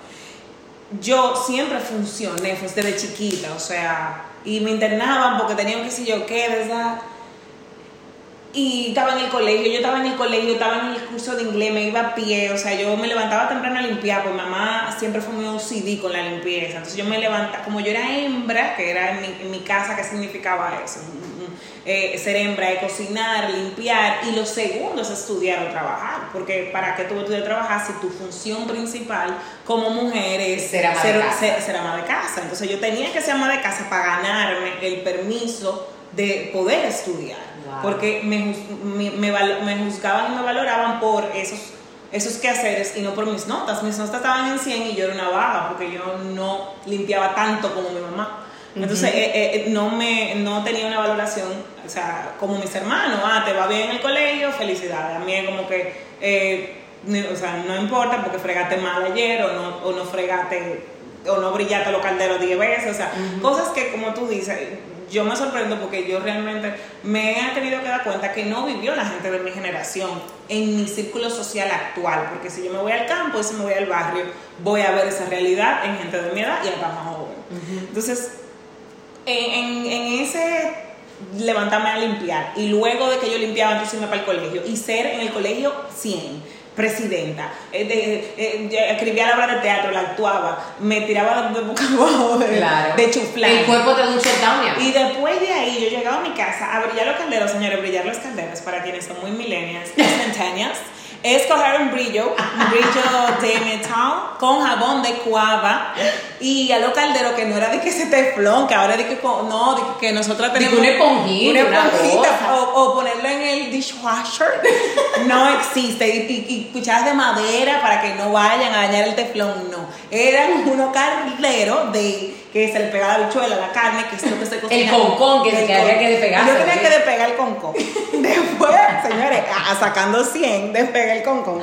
Yo siempre funcioné pues, desde chiquita, o sea, y me internaban porque tenían que sé yo qué, ¿verdad? Y estaba en el colegio, yo estaba en el colegio, estaba en el curso de inglés, me iba a pie, o sea, yo me levantaba temprano a limpiar, pues mamá siempre fue muy OCD con la limpieza, entonces yo me levantaba, como yo era hembra, que era en mi, en mi casa, ¿qué significaba eso? Eh, ser hembra cocinar, limpiar, y lo segundo es estudiar o trabajar, porque para que tú estudies trabajar si tu función principal como mujer es Ser ama de casa. ser- ser ama de casa, entonces yo tenía que ser ama de casa para ganarme el permiso de poder estudiar Wow. porque me, me, me me juzgaban y me valoraban por esos, esos quehaceres y no por mis notas. Mis notas estaban en 100 y yo era una vaga porque yo no limpiaba tanto como mi mamá. Entonces Ujú. eh, eh, no, me, no tenía una valoración, o sea, como mis hermanos, ah, te va bien en el colegio, felicidades. A mí es como que, eh, o sea, no importa porque fregaste mal ayer o no, o no fregaste o no brillaste los calderos 10 veces, o sea, cosas que como tú dices, yo me sorprendo porque yo realmente me he tenido que dar cuenta que no vivió la gente de mi generación en mi círculo social actual, porque si yo me voy al campo y si me voy al barrio, voy a ver esa realidad en gente de mi edad y hasta más joven. Entonces, en, en- en ese levantarme a limpiar. Y luego de que yo limpiaba entonces irme para el colegio. Y ser en el colegio 100 presidenta. Eh, de- eh, escribía la obra de teatro la actuaba me tiraba de boca abajo de, Claro. de chuflán. El cuerpo te da un shutdown, y después de ahí yo llegaba a mi casa a brillar los calderos, señores, brillar los calderos para quienes son muy millennials centennials. Es coger un brillo, un brillo de metal con jabón de cuava y a los calderos que no era de que ese teflón, que ahora de que no, de que, nosotros tenemos una esponjita, una esponjita, o, o ponerlo en el dishwasher no existe y, y- y cucharas de madera para que no vayan a dañar el teflón, no. Eran unos calderos de que se le pegaba la bichuela, la carne, que es lo que estoy cocinando. concón, que se- El había que despegarse, Yo tenía que despegar el concón. Después, señores, a- sacando 100, despegué el concón.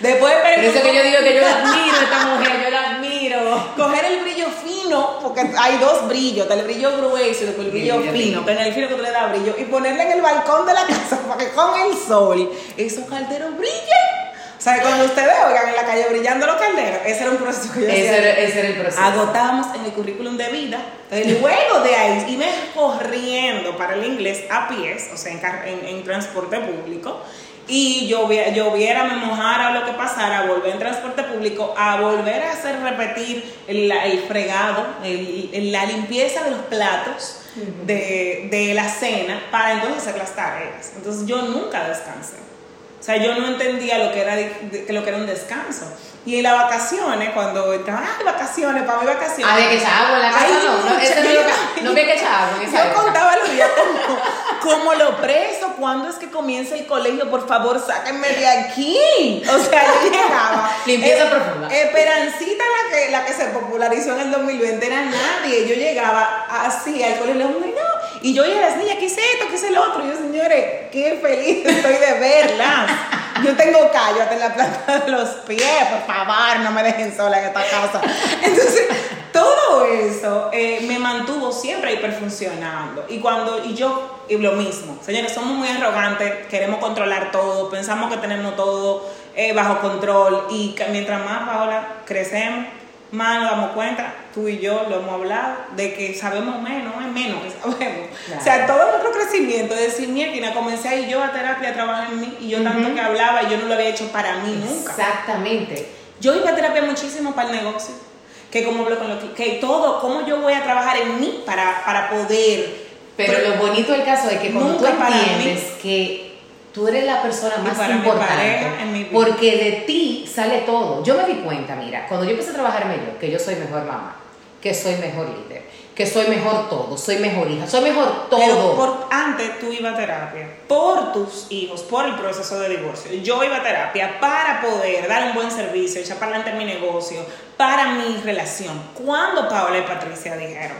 Después de Por eso que yo digo que yo la admiro a esta mujer, yo la admiro. coger el brillo fino, porque hay dos brillos, el brillo grueso y después el brillo brillo fino, fino. que en el fino que tú le das brillo, y ponerle en el balcón de la casa para que con el sol esos calderos brillen. O sea, cuando ustedes oigan en la calle brillando los calderos, ese era un proceso que yo Ese era, ese era el proceso. Agotábamos en el currículum de vida. Entonces, luego de ahí, irme corriendo para el inglés a pies, o sea, en, en- en transporte público. Y lloviera, lloviera, me mojara o lo que pasara, volver en transporte público, a volver a hacer repetir el, el fregado, el- el- la limpieza de los platos de, de la cena, para entonces hacer las tareas. Entonces yo nunca descansé. O sea, yo no entendía lo que era, de- de- lo que era un descanso. Y en las vacaciones, cuando entraba, ay, vacaciones, para mí vacaciones. Había que echar agua en la casa, Ay, no, lo que- no agua Yo contaba los días como, como lo preso, ¿cuándo es que comienza el colegio? Por favor, sáquenme de aquí. O sea, yo llegaba. Limpieza Eh, profunda. Esperancita, la que, la que se popularizó en el 2020, era nadie. Yo llegaba así al colegio, y le digo, no. Y yo y las niñas, ¿qué es esto? ¿Qué es el otro? Y yo, señores, qué feliz estoy de verlas. Yo tengo callo hasta en la planta de los pies, por favor, no me dejen sola en esta casa. Entonces, todo eso eh, me mantuvo siempre hiperfuncionando. Y cuando, y yo, y lo mismo, señores, somos muy arrogantes, queremos controlar todo, pensamos que tenemos todo eh, bajo control. Y mientras más, Paola, crecemos, más nos damos cuenta, tú y yo lo hemos hablado, de que sabemos menos, es menos que sabemos. Claro. O sea, todo nuestro crecimiento, es decir, mierda, comencé ahí yo a terapia, a trabajar en mí, y yo tanto Ujú. que hablaba, y yo no lo había hecho para mí nunca. Exactamente. Yo iba a terapia muchísimo para el negocio, que como hablo con lo que, que todo, cómo yo voy a trabajar en mí para, para poder. Pero lo bonito del caso es que cuando tú entiendes que tú eres la persona más para mi importante. pareja en mi vida. Porque de ti sale todo. Yo me di cuenta, mira, cuando yo empecé a trabajarme yo, que yo soy mejor mamá, que soy mejor líder, que soy mejor todo, soy mejor hija, soy mejor todo. Pero por, antes tú ibas a terapia por tus hijos, por el proceso de divorcio. Yo iba a terapia para poder dar un buen servicio, echar para adelante mi negocio, para mi relación. Cuando Paola y Patricia dijeron,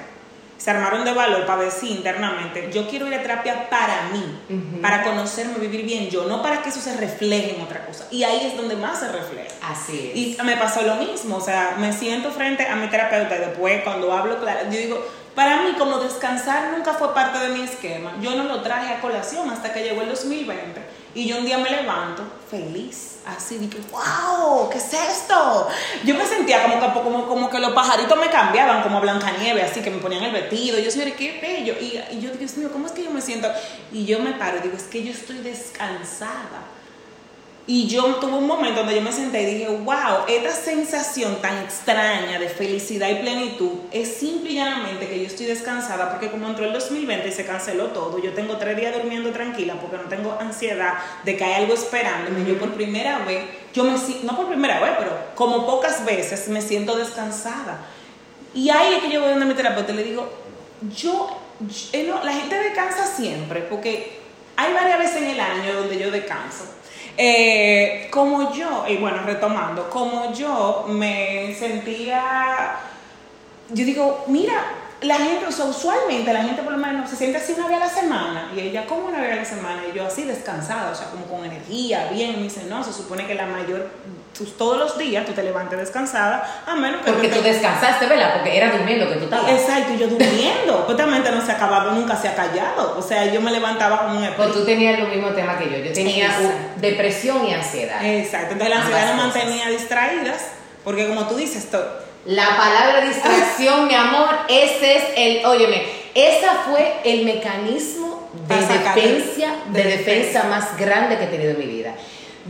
se armaron de valor para decir internamente, yo quiero ir a terapia para mí, para conocerme, vivir bien yo, no para que eso se refleje en otra cosa. Y ahí es donde más se refleja. Así es. Y me pasó lo mismo, o sea, me siento frente a mi terapeuta y después cuando hablo, claro, yo digo, para mí como descansar nunca fue parte de mi esquema. Yo no lo traje a colación hasta que llegó el 2020 y yo un día me levanto feliz, así, dije, wow, ¿qué es esto? Yo me sentía como que, como, como que los pajaritos me cambiaban, como Blancanieves, así que me ponían el vestido, yo señor, qué bello. Y, y yo, Dios mío, ¿cómo es que yo me siento? Y yo me paro y digo, es que yo estoy descansada. Y yo tuve un momento donde yo me senté y dije, wow, esta sensación tan extraña de felicidad y plenitud es simple y llanamente que yo estoy descansada porque como entró el 2020 y se canceló todo, yo tengo tres días durmiendo tranquila porque no tengo ansiedad de que hay algo esperándome. Yo por primera vez, yo me no por primera vez, pero como pocas veces me siento descansada. Y ahí es que yo voy donde mi terapeuta y le digo, yo, yo- eh, no, la gente descansa siempre porque hay varias veces en el año donde yo descanso. Eh, como yo, y bueno, retomando, como yo me sentía, yo digo, mira, la gente, o sea, usualmente la gente por lo menos se siente así una vez a la semana, y ella, como una vez a la semana? Y yo así descansada, o sea, como con energía, bien, y me dice, no, se supone que la mayor, tú- todos los días tú te levantes descansada, a menos que Porque te- tú descansaste, ¿verdad? Porque era durmiendo que tú estabas. Exacto, y yo durmiendo. Justamente no se acababa, nunca se ha callado. O sea, yo me levantaba como un Pues tú tenías el mismo tema que yo. Yo tenía Exacto. depresión y ansiedad. Exacto, entonces la ansiedad cosas. mantenía distraídas, porque como tú dices, esto, La palabra distracción, mi amor, ese es el, óyeme, esa fue el mecanismo de defensa, de, de defensa defensa. más grande que he tenido en mi vida.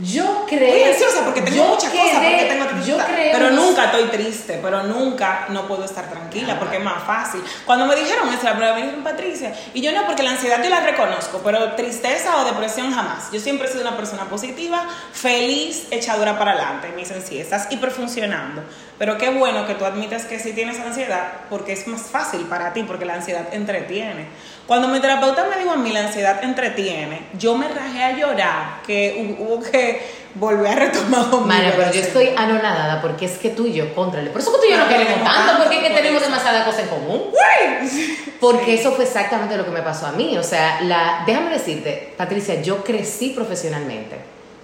Yo creo. estoy ansiosa porque tengo muchas cosas, porque tengo tristeza. creo Pero nunca estoy triste, pero nunca no puedo estar tranquila, porque es más fácil. Cuando me dijeron eso, la vez me dijeron, Patricia, y yo no, porque la ansiedad yo la reconozco, pero tristeza o depresión jamás. Yo siempre he sido una persona positiva, feliz, echadora para adelante. Me dicen, sí, estás hiperfuncionando. Pero qué bueno que tú admites que sí tienes ansiedad, porque es más fácil para ti, porque la ansiedad entretiene. Cuando mi terapeuta me dijo a mí la ansiedad entretiene, yo me rajé a llorar, que hu- hubo que volver a retomar conmigo Mana, pero yo estoy anonadada porque es que tú y yo, contrale. Por eso que tú y yo no No queremos tanto, porque es que por tenemos eso. demasiadas cosas en común. Porque eso fue exactamente lo que me pasó a mí. O sea, la, déjame decirte, Patricia, yo crecí profesionalmente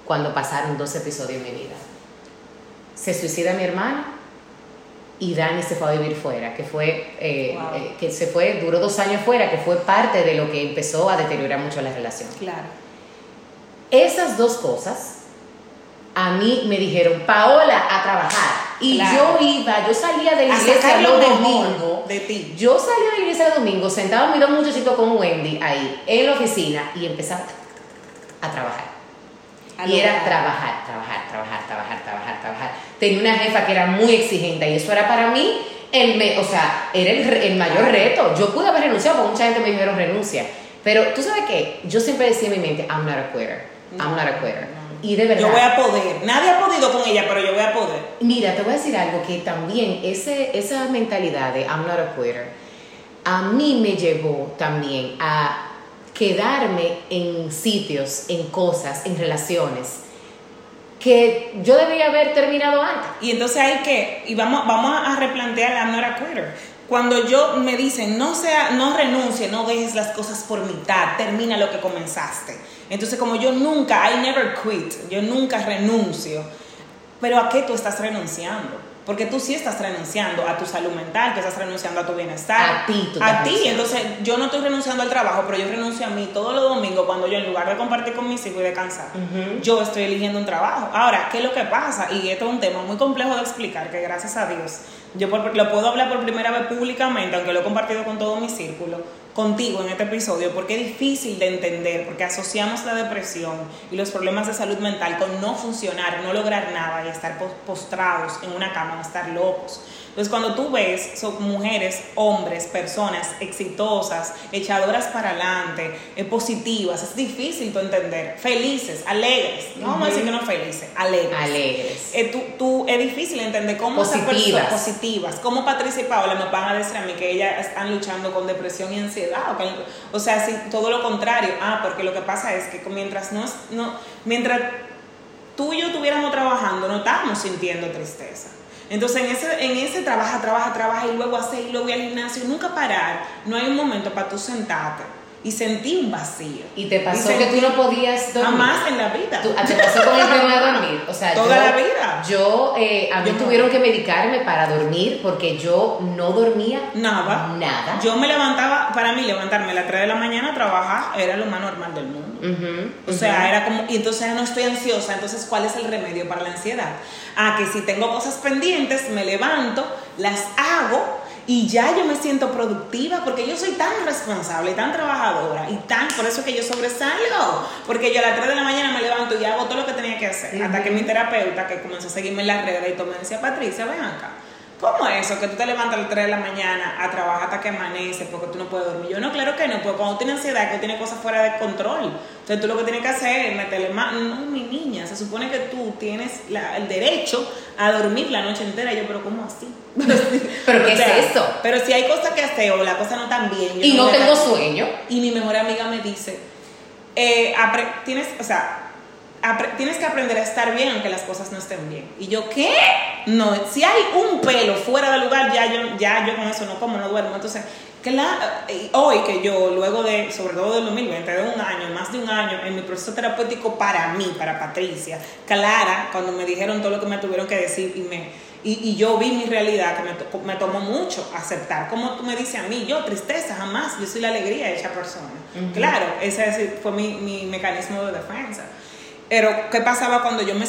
cuando pasaron dos episodios en mi vida. Se suicida mi hermana y Dani se fue a vivir fuera, que fue, eh, Wow. eh, que se fue, duró dos años fuera, que fue parte de lo que empezó a deteriorar mucho la relación. Claro. Esas dos cosas a mí me dijeron, Paola, a trabajar. Y Claro. yo iba, yo salía de la iglesia los domingos. de ti. Yo salía de la iglesia los domingos, sentaba mirando un muchachito con Wendy ahí en la oficina y empezaba a trabajar. A y era trabajar, trabajar, trabajar, trabajar, trabajar, trabajar. Tenía una jefa que era muy exigente y eso era para mí el, me- o sea, era el, re- el mayor reto. Yo pude haber renunciado, porque mucha gente me dijeron renuncia. Pero tú sabes qué, yo siempre decía en mi mente, I'm not a quitter, I'm not a quitter. No. Y de verdad. Yo voy a poder. Nadie ha podido con ella, pero yo voy a poder. Mira, te voy a decir algo que también ese, esa mentalidad de I'm not a quitter a mí me llevó también a quedarme en sitios, en cosas, en relaciones que yo debía haber terminado antes. Y entonces hay que, y vamos, vamos a replantear la no era quitter. Cuando yo me dicen, no sea, no renuncie, no dejes las cosas por mitad, termina lo que comenzaste. Entonces, como yo nunca, I never quit, yo nunca renuncio. Pero ¿a qué tú estás renunciando? Porque tú sí estás renunciando a tu salud mental, tú estás renunciando a tu bienestar. A ti tú A ti. Entonces, yo no estoy renunciando al trabajo, pero yo renuncio a mí todos los domingos cuando yo, en lugar de compartir con mis hijos y descansar, Ujú. yo estoy eligiendo un trabajo. Ahora, ¿qué es lo que pasa? Y esto es un tema muy complejo de explicar, que gracias a Dios, yo por- lo puedo hablar por primera vez públicamente, aunque lo he compartido con todo mi círculo. Contigo en este episodio porque es difícil de entender, porque asociamos la depresión y los problemas de salud mental con no funcionar, no lograr nada y estar postrados en una cama, estar locos. Entonces, cuando tú ves, son mujeres, hombres, personas exitosas, echadoras para adelante, eh, positivas, es difícil tú entender, felices, alegres, no vamos a decir que no felices, alegres. Alegres. Eh, tú, tú, es difícil entender cómo positivas. Esas personas, positivas, cómo Patricia y Paola me van a decir a mí que ellas están luchando con depresión y ansiedad, o, sea, si, todo lo contrario, ah, porque lo que pasa es que mientras no, no mientras tú y yo estuviéramos trabajando, no estábamos sintiendo tristeza. Entonces en ese, en ese trabaja, trabaja, trabaja y luego hacer y luego ir al gimnasio, nunca parar, no hay un momento para tú sentarte y sentí un vacío. ¿Y te pasó que tú no podías dormir? Jamás en la vida. ¿Tú, ¿Te pasó con el tema de dormir? O sea, Toda la vida. Yo, eh, a mí tuvieron que medicarme para dormir porque yo no dormía nada. Nada. Yo me levantaba, para mí levantarme a las 3 de la mañana a trabajar era lo más normal del mundo. o sea, era como, y entonces no estoy ansiosa, entonces ¿cuál es el remedio para la ansiedad? Ah, que si tengo cosas pendientes, me levanto, las hago y ya yo me siento productiva porque yo soy tan responsable y tan trabajadora y tan, por eso que yo sobresalgo, porque yo a las 3 de la mañana me levanto y hago todo lo que tenía que hacer, hasta que mi terapeuta, que comenzó a seguirme en las redes y todo me decía, Patricia, ven acá. ¿Cómo es eso? Que tú te levantas a las 3 de la mañana a trabajar hasta que amanece porque tú no puedes dormir. Yo no, claro que no, porque cuando tienes ansiedad, que tiene cosas fuera de control. Entonces tú lo que tienes que hacer es meterle más. No, mi niña, se supone que tú tienes el derecho a dormir la noche entera. yo, pero ¿cómo así? ¿Pero qué es eso? Pero si hay cosas que hacer o la cosa no tan bien. y no, tengo sueño. Y mi mejor amiga me dice, eh, tienes, o sea, tienes que aprender a estar bien aunque las cosas no estén bien. Y yo, ¿qué? No, si hay un pelo fuera del lugar, ya yo, ya yo con eso no como, no duermo. Entonces, hoy que yo, luego de, sobre todo del 2020, de un año, más de un año, en mi proceso terapéutico para mí, para Patricia, Clara, cuando me dijeron todo lo que me tuvieron que decir y me... Y, yo vi mi realidad que me, me, tomó mucho aceptar. Como tú me dices a mí, yo tristeza jamás, yo soy la alegría de esa persona. Claro, ese fue mi, mi mecanismo de defensa. Pero, ¿qué pasaba cuando yo me,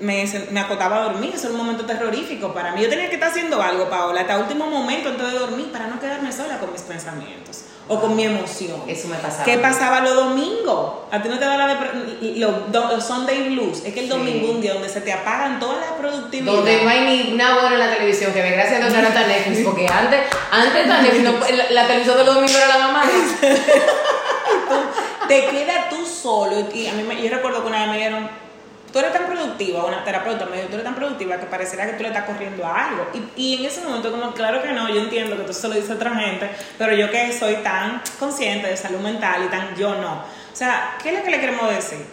me, me, acotaba a dormir? Eso era un momento terrorífico para mí. Yo tenía que estar haciendo algo, Paola, hasta último momento antes de dormir para no quedarme sola con mis pensamientos o con mi emoción. Eso me pasaba. ¿Qué pasaba los domingos? A ti no te da la los, Sunday blues. Es que el domingo un día donde se te apagan todas las productividades. Donde no hay ni una buena en la televisión, que gracias a Dios no Netflix, porque antes, antes la, la, televisión de los domingos era la mamá. te queda tú solo. Y a mí me, yo recuerdo que una vez me dijeron, tú eres tan productiva, una terapeuta me dijo, tú eres tan productiva que pareciera que tú le estás corriendo a algo. Y, y, en ese momento, como, claro que no, yo entiendo que tú se lo dices a otra gente, pero yo que soy tan consciente de salud mental y tan yo no. O sea, ¿qué es lo que le queremos decir?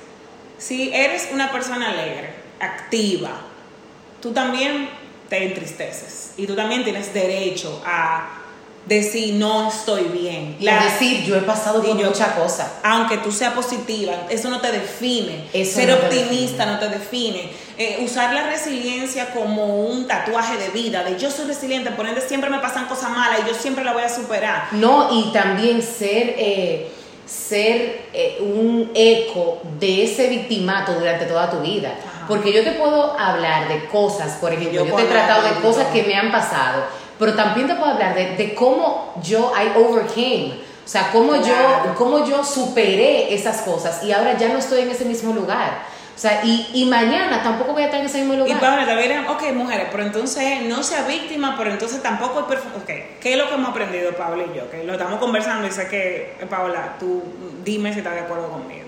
Si eres una persona alegre, activa, tú también te entristeces y tú también tienes derecho a decir no estoy bien. La, decir yo he pasado por muchas cosas. Aunque tú seas positiva, eso no te define. Ser optimista no te define. Eh, usar la resiliencia como un tatuaje de vida, de yo soy resiliente, por ende siempre me pasan cosas malas y yo siempre la voy a superar. No, y también ser... Eh, ser eh, un eco de ese victimato durante toda tu vida. Porque yo te puedo hablar de cosas, por ejemplo, yo te he tratado de cosas que me han pasado pero también te puedo hablar de, de cómo yo I overcame, o sea, cómo, yo, cómo yo superé esas cosas y ahora ya no estoy en ese mismo lugar. O sea, y, y, mañana tampoco voy a estar en ese mismo lugar. Y Paula, también, ok, mujeres, pero entonces no sea víctima, pero entonces tampoco es perfecto. Ok, ¿qué es lo que hemos aprendido Paula y yo? Que lo estamos conversando y sé que, Paula, tú dime si estás de acuerdo conmigo.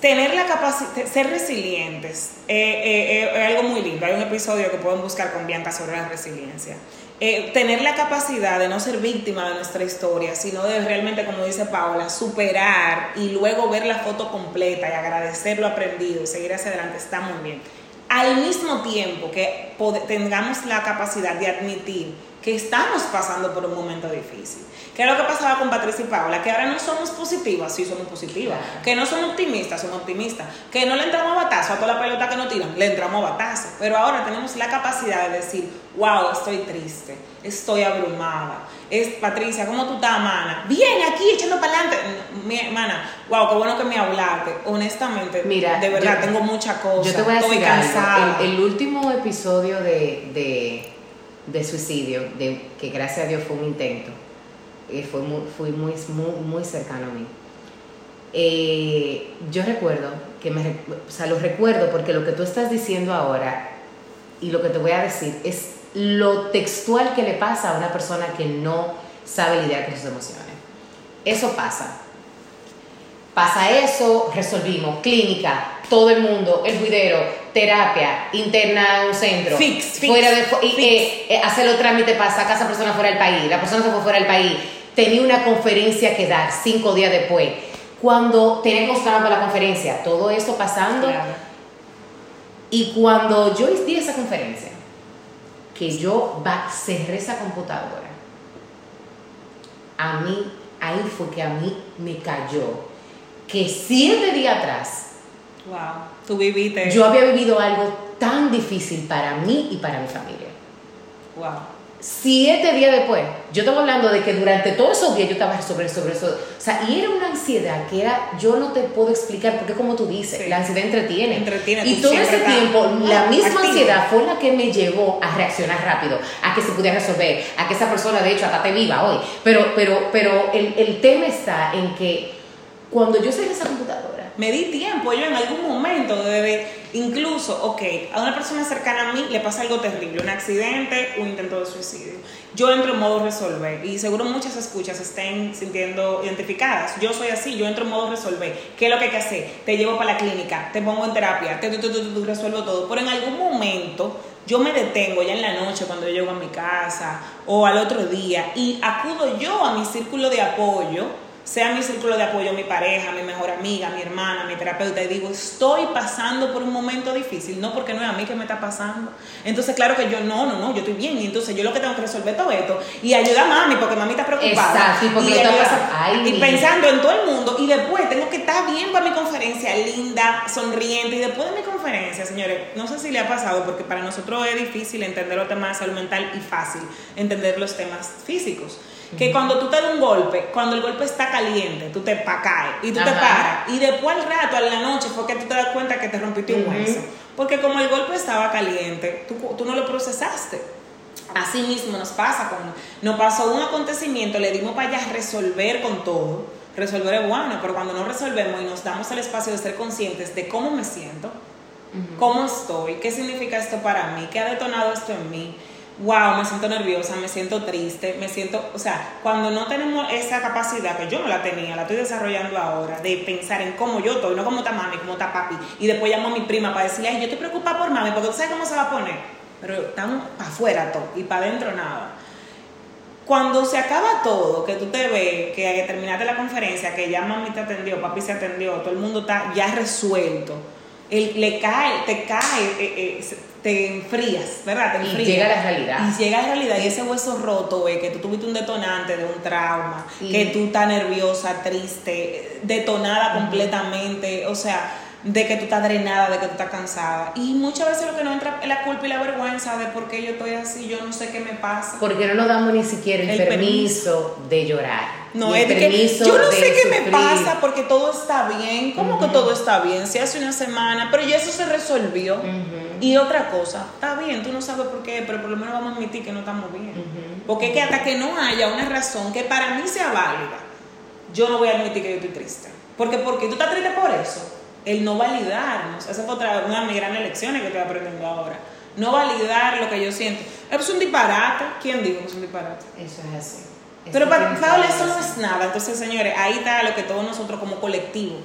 Tener la capacidad, ser resilientes, eh, eh, eh, es algo muy lindo. Hay un episodio que pueden buscar con Bianca sobre la resiliencia. Eh, tener la capacidad de no ser víctima de nuestra historia, sino de realmente, como dice Paola, superar y luego ver la foto completa y agradecer lo aprendido y seguir hacia adelante, está muy bien. Al mismo tiempo que tengamos la capacidad de admitir que estamos pasando por un momento difícil. ¿Qué es lo que pasaba con Patricia y Paola? Que ahora no somos positivas, sí somos positivas. Que no somos optimistas, somos optimistas. Que no le entramos a batazo a toda la pelota que nos tiran, le entramos a batazo. Pero ahora tenemos la capacidad de decir, wow, estoy triste, estoy abrumada. Es Patricia, ¿cómo tú estás, mana? Bien, aquí echando para adelante. Mi hermana, wow, qué bueno que me hablaste. Honestamente, Mira, de verdad, tengo muchas cosas. Yo te voy a estoy cansada. El, último episodio de de suicidio, de, que gracias a Dios fue un intento. Eh, fue, muy, fue muy, muy, muy cercano a mí. Eh, yo recuerdo, que me, o sea, lo recuerdo porque lo que tú estás diciendo ahora y lo que te voy a decir es lo textual que le pasa a una persona que no sabe lidiar con sus emociones. Eso pasa. Pasa eso, resolvimos. Clínica, todo el mundo, el juidero, terapia, interna en un centro. Fix, fix, fuera de, y, fix. eh, eh, hacer los trámites para sacar a esa persona fuera del país. La persona se fue fuera del país. Tenía una conferencia que dar cinco días después. Cuando tenía que para la conferencia, todo eso pasando. Claro. Y cuando yo di esa conferencia, que yo cerré esa computadora, a mí, ahí fue que a mí me cayó que siete días atrás Wow. Tú viviste. yo había vivido algo tan difícil para mí y para mi familia. Wow. Siete días después, yo estaba hablando de que durante todos esos días yo estaba sobre, sobre eso. O sea, y era una ansiedad que era, yo no te puedo explicar, porque como tú dices, Sí. la ansiedad entretiene. Entretiene, y todo ese tiempo, la misma activo. ansiedad fue la que me llevó a reaccionar rápido, a que se pudiera resolver, a que esa persona, de hecho, hasta te viva hoy. Pero, pero, pero el, el tema está en que cuando yo cerré esa computadora, Me di tiempo, yo en algún momento, de, incluso, ok, a una persona cercana a mí le pasa algo terrible, un accidente, un intento de suicidio. Yo entro en modo resolver y seguro muchas escuchas estén sintiendo identificadas. Yo soy así, yo entro en modo resolver. ¿Qué es lo que hay que hacer? Te llevo para la clínica, te pongo en terapia, te, te, te- te- te- resuelvo todo. Pero en algún momento yo me detengo ya en la noche cuando yo llego a mi casa o al otro día y acudo yo a mi círculo de apoyo sea mi círculo de apoyo, mi pareja, mi mejor amiga, mi hermana, mi terapeuta, y digo, estoy pasando por un momento difícil, no porque no es a mí que me está pasando. Entonces, claro que yo, no, no, no, yo estoy bien, y entonces yo lo que tengo que resolver todo esto, y ayudar a mami, porque mami está preocupada. Exacto, y porque ay, y mi- pensando en todo el mundo, y después tengo que estar bien para mi conferencia, linda, sonriente, y después de mi conferencia, señores, no sé si le ha pasado, porque para nosotros es difícil entender los temas de salud mental y fácil entender los temas físicos. Que cuando tú te das un golpe, cuando el golpe está caliente, tú te pa caes y tú te paras. Y después al rato, a la noche, fue que tú te das cuenta que te rompiste un hueso. Porque como el golpe estaba caliente, tú, tú no lo procesaste. Así mismo nos pasa cuando nos pasó un acontecimiento, le dimos para allá resolver con todo. Resolver es bueno, pero cuando no resolvemos y nos damos el espacio de ser conscientes de cómo me siento, cómo estoy, qué significa esto para mí, qué ha detonado esto en mí. Wow, me siento nerviosa, me siento triste, me siento, o sea, cuando no tenemos esa capacidad, que yo no la tenía, la estoy desarrollando ahora, de pensar en cómo yo estoy, no cómo está mami, cómo está papi, y después llamo a mi prima para decirle, ay, yo estoy preocupada por mami, porque tú sabes cómo se va a poner, pero estamos para afuera todo y para adentro nada. Cuando se acaba todo, que tú te ves, que, que terminaste la conferencia, que ya mami te atendió, papi se atendió, todo el mundo está ya resuelto, el, le cae, te cae, eh, eh, te enfrías, ¿verdad? Te Y enfrías. llega la realidad. Y llega la realidad y ese hueso roto, ve, que tú tuviste un detonante de un trauma, Y- que tú estás nerviosa, triste, detonada completamente, o sea, de que tú estás drenada, de que tú estás cansada. Y muchas veces lo que nos entra es la culpa y la vergüenza de por qué yo estoy así, yo no sé qué me pasa. Porque no nos damos ni siquiera el, El permiso, de llorar. No, es de que yo no sé qué me pasa porque todo está bien. ¿Cómo que todo está bien? Si hace una semana, pero ya eso se resolvió. Y otra cosa, está bien, tú no sabes por qué, pero por lo menos vamos a admitir que no estamos bien. Porque es que hasta que no haya una razón que para mí sea válida, yo no voy a admitir que yo estoy triste. Porque porque tú estás triste por eso, el no validarnos, esa fue otra una de mis grandes lecciones que estoy aprendiendo ahora. No validar lo que yo siento. Es un disparate. ¿Quién dijo que es un disparate? Eso es así. Pero para Paola eso no es nada. Entonces, señores, ahí está lo que todos nosotros como colectivo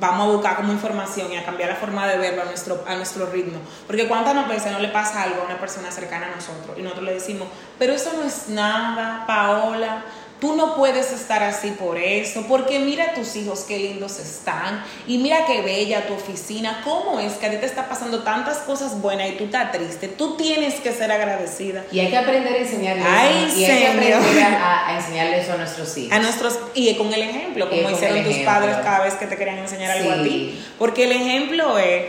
vamos a buscar como información y a cambiar la forma de verlo a nuestro, a nuestro ritmo. Porque cuántas veces no le pasa algo a una persona cercana a nosotros y nosotros le decimos, pero eso no es nada, Paola. Tú no puedes estar así por eso, porque mira a tus hijos qué lindos están y mira qué bella tu oficina. ¿Cómo es que a ti te está pasando tantas cosas buenas y tú estás triste? Tú tienes que ser agradecida. Y hay que aprender a enseñarle Ay, eso. Y hay que aprender a, a enseñarle eso a nuestros hijos. a nuestros y con el ejemplo como hicieron tus ejemplo. padres cada vez que te querían enseñar algo a ti porque el ejemplo es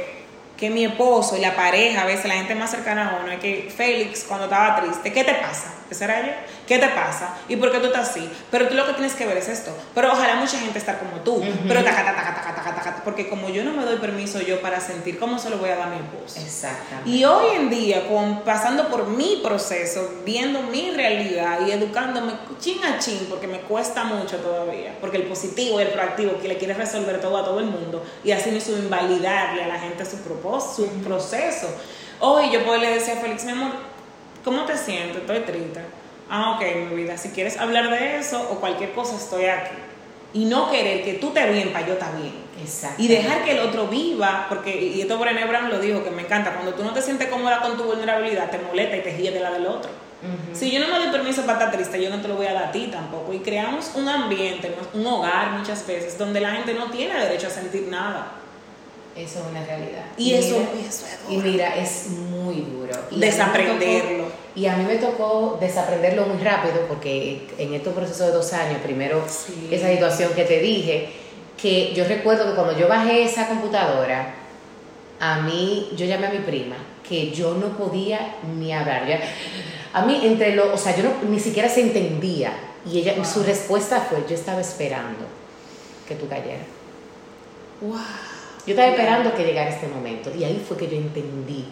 que mi esposo y la pareja a veces la gente más cercana a uno es que Félix cuando estaba triste ¿qué te pasa? ese era yo ¿Qué te pasa? ¿Y por qué tú estás así? Pero tú lo que tienes que ver es esto. Pero ojalá mucha gente estar como tú. Pero taca, taca, taca, taca, taca, porque como yo no me doy permiso yo para sentir, ¿cómo se lo voy a dar a mi esposo? Exactamente. Y hoy en día, con, pasando por mi proceso, viendo mi realidad y educándome chin a chin, porque me cuesta mucho todavía, porque el positivo y el proactivo que le quiere resolver todo a todo el mundo y así mismo invalidarle a la gente su propósito, su proceso. Hoy yo puedo le decir a Félix, mi amor, ¿cómo te sientes? Estoy triste. Ah, ok, mi vida, si quieres hablar de eso o cualquier cosa, estoy aquí. Y no querer que tú te bien para yo estar bien. Exacto. Y dejar que el otro viva, porque, y esto Brené Brown lo dijo, que me encanta, cuando tú no te sientes cómoda con tu vulnerabilidad, te molesta y te gira de la del otro. Si yo no me doy permiso para estar triste, yo no te lo voy a dar a ti tampoco. Y creamos un ambiente, un hogar muchas veces, donde la gente no tiene derecho a sentir nada. Eso es una realidad. Y, eso, mira, eso es Y mira, es muy duro. Y Desaprenderlo. Y a mí me tocó desaprenderlo muy rápido porque en estos procesos de dos años, primero Sí. esa situación que te dije, que yo recuerdo que cuando yo bajé esa computadora, a mí, yo llamé a mi prima, que yo no podía ni hablar. Ya- a mí, entre lo, o sea, yo no, ni siquiera se entendía. Y ella, su respuesta fue, yo estaba esperando que tú cayeras. Wow. Yo estaba esperando que llegara este momento y ahí fue que yo entendí.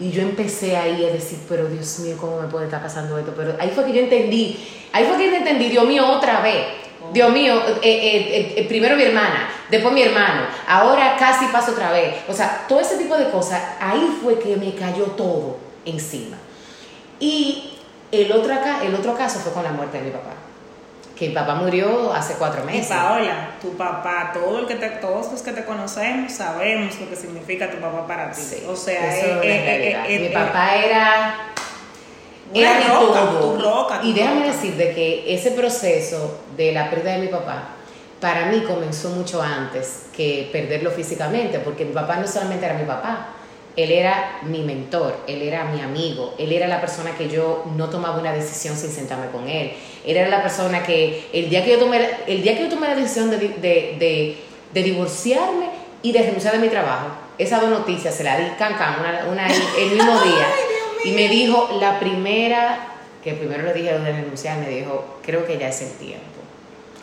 Y yo empecé ahí a decir, pero Dios mío, ¿cómo me puede estar pasando esto? Pero ahí fue que yo entendí, ahí fue que yo entendí, Dios mío, otra vez. Dios mío, eh, eh, eh, primero mi hermana, después mi hermano, ahora casi paso otra vez. O sea, todo ese tipo de cosas, ahí fue que me cayó todo encima. Y el otro, el otro caso fue con la muerte de mi papá. Que mi papá murió hace cuatro Y meses. Paola, tu papá, todo el que te, todos los que te conocemos sabemos lo que significa tu papá para ti. Sí, o sea, eso eh, eh, realidad. eh, mi eh, papá era Una era mi roca, todo. tu roca, tu y déjame decirte que ese proceso de la pérdida de mi papá para mí comenzó mucho antes que perderlo físicamente, porque mi papá no solamente era mi papá, él era mi mentor, él era mi amigo, él era la persona que yo no tomaba una decisión sin sentarme con él, él era la persona que el día que yo tomé, el día que yo tomé la decisión de, de, de, de divorciarme y de renunciar de mi trabajo, esas dos noticias se las di can, can, una, una el mismo día. Y me dijo, la primera, que primero le dije de renunciar, me dijo, creo que ya es el tiempo.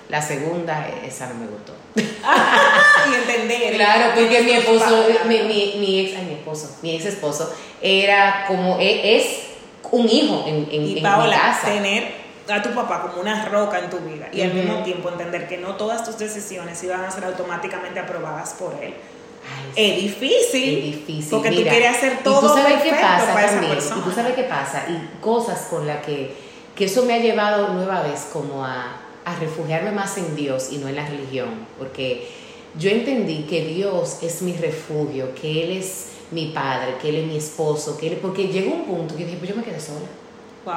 La segunda, esa no me gustó. y entender. Claro, porque mi esposo, Para- mi, mi, mi ex, ay, mi esposo, mi ex esposo, era como, e- es un hijo en, en, Y en mi casa. tener a tu papá como una roca en tu vida y al Ujú. mismo tiempo entender que no todas tus decisiones iban a ser automáticamente aprobadas por él. Ay, Es difícil. Es difícil. Porque tú mira. quieres hacer Y todo tú sabes qué pasa para también. Y tú sabes qué pasa. Y cosas con las que, que eso me ha llevado nueva vez como a, a refugiarme más en Dios y no en la religión. Porque yo entendí que Dios es mi refugio, que Él es mi padre, que Él es mi esposo, que él, porque llegó un punto que dije, pues yo me quedé sola. Wow.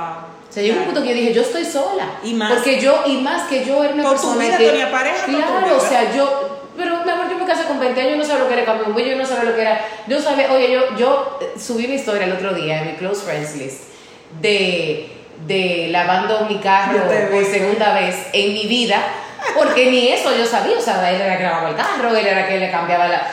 O sea, llegó un punto que yo dije, yo estoy sola. Y más- Porque yo, y más que yo era una Con tu persona vida, que. tenía pareja, tu Claro, vida. o sea, yo. Pero mi amor, yo me casé con 20 años, yo no sabía lo que era pues yo no sabía lo que era. Yo sabía, oye, yo, yo eh, subí una historia el otro día en mi close friends list de, de lavando mi carro por segunda vez en mi vida, porque ni eso yo sabía, o sea, él era que lavaba el carro, él era que le cambiaba la.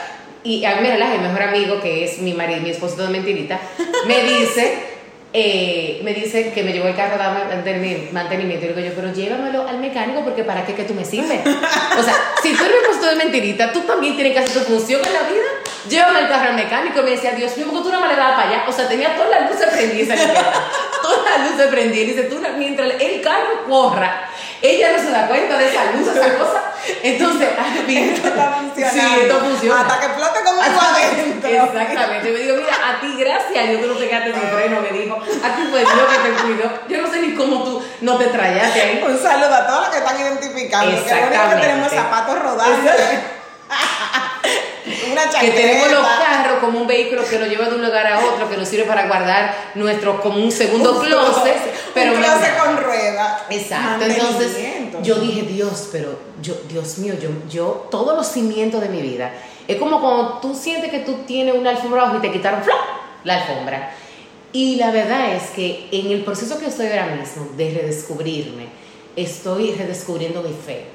Y a mí me relaja, mi mejor amigo, que es mi marido, mi esposo de mentirita, me dice eh, me dice que me llevó el carro a dar mantenimiento, mantenimiento. Y digo yo, pero llévamelo al mecánico porque para qué que tú me sirves. O sea, si tú eres mi esposo de mentirita, tú también tienes que hacer tu función en la vida. Llévame el carro al mecánico. Y me decía, Dios mío, tú no me le dabas para allá. O sea, tenía todas las luces prendidas. todas las luces prendidas. Y dice, tú, mientras el carro corra, ella no se da cuenta de esa luz, esa cosa. Entonces, Esto está funcionando. Sí, esto funciona. Hasta que explote conmigo adentro. Exactamente. Y me digo, mira, a ti gracias, yo que no te quedaste sin freno, me dijo. A ti fue Dios que te cuidó. Yo no sé ni cómo tú no te trayaste ahí. Un saludo a todos los que están identificando. Que único que Exactamente. tenemos zapatos rodando. Una. Que tenemos los carros como un vehículo que nos lleva de un lugar a otro, que nos sirve para guardar nuestro, como un segundo closet. Pero un closet con rueda. Exacto, entonces yo dije, Dios, pero yo, Dios mío, yo, yo, todos los cimientos de mi vida, es como cuando tú sientes que tú tienes una alfombra abajo y te quitaron ¡flop! la alfombra. Y la verdad es que en el proceso que estoy ahora mismo de redescubrirme, estoy redescubriendo mi fe,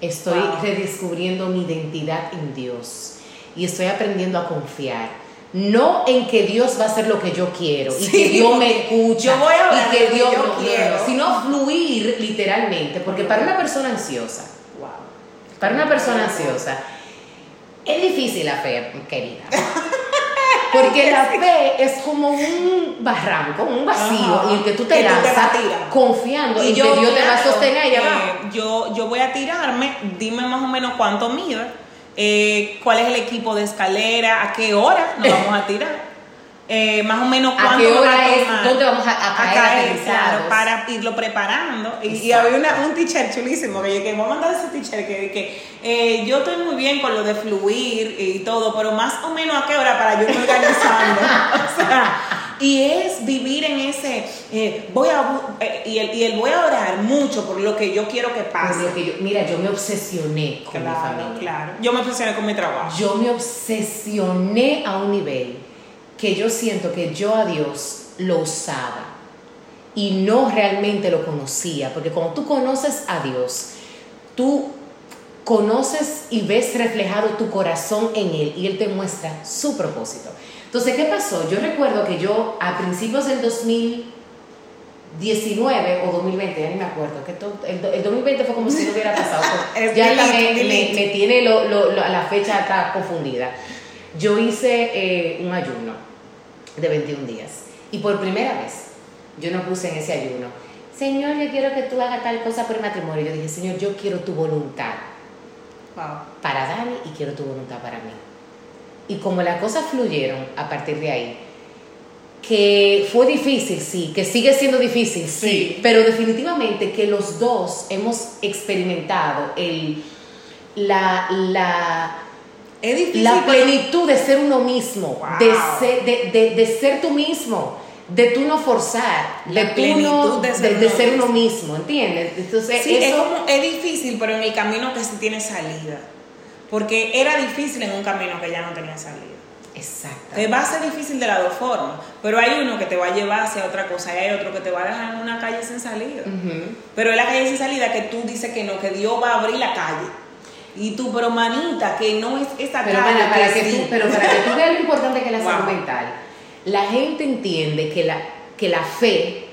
estoy Wow. redescubriendo mi identidad en Dios y estoy aprendiendo a confiar. no en que Dios va a hacer lo que yo quiero y que Dios me escucha yo voy a hablar y que Dios yo no, quiero. no, sino fluir literalmente, porque para una persona ansiosa, Wow. para una persona ansiosa, es difícil la fe, querida. Porque la fe es como un barranco, un vacío, Ajá. en el que tú te lanzas confiando en Y que Dios te va a sostener allá eh, yo, yo voy a tirarme, dime más o menos cuánto mide, eh, cuál es el equipo de escalera, a qué hora nos vamos a tirar, eh, más o menos ¿A cuánto qué me va hora a es? ¿Dónde vamos a, a caer, claro, para irlo preparando. Y, había una, un teacher chulísimo que yo que voy a mandar a ese teacher que, que eh, yo estoy muy bien con lo de fluir y todo, pero más o menos a qué hora para yo irme organizando. o sea, y es vivir en ese, eh, voy a, eh, y, el, y el voy a orar mucho por lo que yo quiero que pase. lo que yo- mira, yo me obsesioné con mi Claro, familia. claro. Yo me obsesioné con mi trabajo. Yo me obsesioné a un nivel que yo siento que yo a Dios lo usaba y no realmente lo conocía, porque cuando tú conoces a Dios, tú conoces y ves reflejado tu corazón en Él y Él te muestra su propósito. Entonces, ¿qué pasó? Yo recuerdo que yo a principios del 2019 o 2020, ya ni me acuerdo, que todo- el, do- el 2020 fue como si no hubiera pasado. Ya delete, me, me- delete. me tiene lo, lo- lo- la fecha está confundida. Yo hice eh, un ayuno de 21 días y por primera vez yo no puse en ese ayuno, Señor, yo quiero que tú hagas tal cosa por el matrimonio. Yo dije, Señor, yo quiero tu voluntad Wow. para Dani y quiero tu voluntad para mí. Y como las cosas fluyeron a partir de ahí, que fue difícil, sí, que sigue siendo difícil, sí, Sí. pero definitivamente que los dos hemos experimentado el, la, la, Es difícil. la plenitud de ser uno mismo, Wow. de, ser, de, de- de ser tú mismo, de tú no forzar, La de tú no, de ser uno ser uno mismo. ¿entiendes? Entonces, Sí, es, eso... como, es difícil, pero en el camino que sí tiene salida. Porque era difícil en un camino que ya no tenía salida. Exacto. Te va a ser difícil de las dos formas, pero hay uno que te va a llevar hacia otra cosa y hay otro que te va a dejar en una calle sin salida. Pero es la calle sin salida que tú dices que no, que Dios va a abrir la calle. Y tú, pero manita, que no es esa Pero, calle. mana, para que sí. tú, pero para que tú veas lo importante que es la Wow. salud mental, la gente entiende que la, que la fe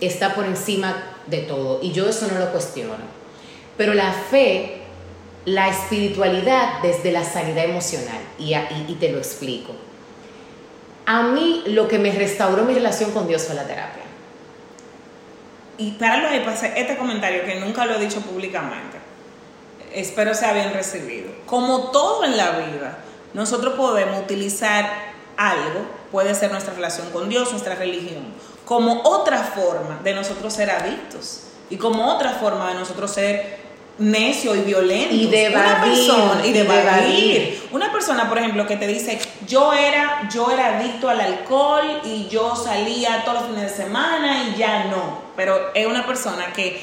está por encima de todo y yo eso no lo cuestiono. Pero la fe, la espiritualidad desde la sanidad emocional, y, y- y te lo explico. A mí lo que me restauró mi relación con Dios fue la terapia. Y para lo de pasar este comentario que nunca lo he dicho públicamente, espero sea bien recibido. Como todo en la vida, nosotros podemos utilizar algo, puede ser nuestra relación con Dios, nuestra religión, como otra forma de nosotros ser adictos y como otra forma de nosotros ser necio y violento. Y de Una persona, y de de. Una persona, por ejemplo, que te dice, yo era, yo era adicto al alcohol y yo salía todos los fines de semana y ya no. Pero es una persona que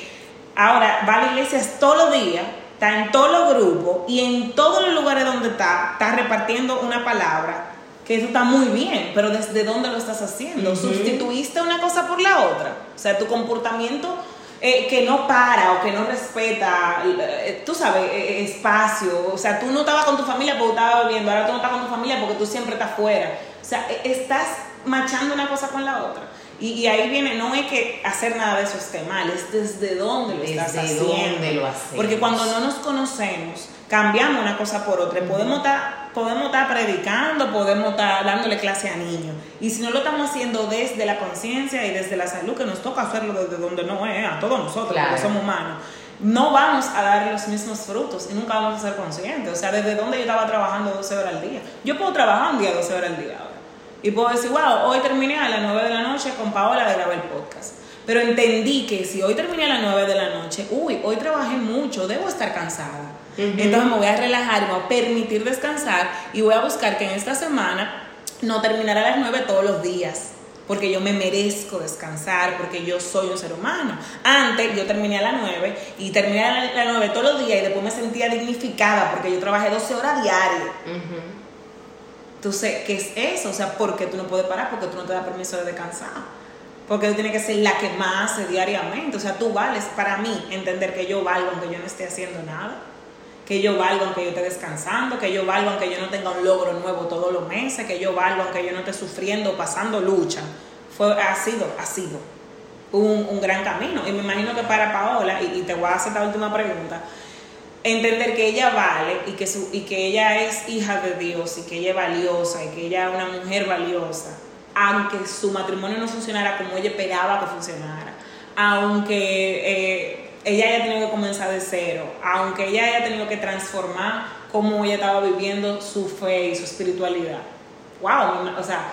ahora va a la iglesia todos los días, está en todos los grupos y en todos los lugares donde está, está repartiendo una palabra. Que eso está muy bien, pero ¿desde dónde lo estás haciendo? ¿Sustituiste una cosa por la otra? O sea, tu comportamiento eh, que no para o que no respeta, eh, tú sabes, eh, espacio. O sea, tú no estabas con tu familia porque estabas bebiendo, ahora tú no estás con tu familia porque tú siempre estás fuera. O sea, eh, estás machando una cosa con la otra. Y, y ahí viene, no es que hacer nada de eso esté mal, es desde dónde lo estás Desde haciendo. dónde lo. Porque cuando no nos conocemos, cambiamos una cosa por otra. Y Podemos estar, podemos estar predicando, podemos estar dándole clase a niños. Y si no lo estamos haciendo desde la conciencia y desde la salud, que nos toca hacerlo desde donde no es, a todos nosotros, Claro. porque somos humanos, no vamos a dar los mismos frutos y nunca vamos a ser conscientes. O sea, desde donde yo estaba trabajando 12 horas al día. Yo puedo trabajar un día 12 horas al día ahora. Y puedo decir, wow, hoy terminé a las 9 de la noche con Paola de grabar el podcast. Pero entendí que si hoy terminé a las 9 de la noche, uy, hoy trabajé mucho, debo estar cansada. Entonces me voy a relajar, me voy a permitir descansar y voy a buscar que en esta semana no terminara a las 9 todos los días. Porque yo me merezco descansar, porque yo soy un ser humano. Antes yo terminé a las 9 y terminé a las 9 todos los días y después me sentía dignificada porque yo trabajé 12 horas diarias. Ujú. Entonces, ¿qué es eso? O sea, ¿por qué tú no puedes parar? Porque tú no te das permiso de descansar. Porque tú tienes que ser la que más hace diariamente. O sea, tú vales para mí entender que yo valgo aunque yo no esté haciendo nada. Que yo valgo aunque yo esté descansando, que yo valgo aunque yo no tenga un logro nuevo todos los meses, que yo valgo aunque yo no esté sufriendo, pasando lucha. Fue, ha sido, ha sido un, un gran camino. Y me imagino que para Paola, y, te voy a hacer esta última pregunta, entender que ella vale y que, su, y que ella es hija de Dios y que ella es valiosa y que ella es una mujer valiosa, aunque su matrimonio no funcionara como ella esperaba que funcionara, aunque eh, ella haya tenido que comenzar de cero, aunque ella haya tenido que transformar cómo ella estaba viviendo su fe y su espiritualidad. ¡Wow! O sea,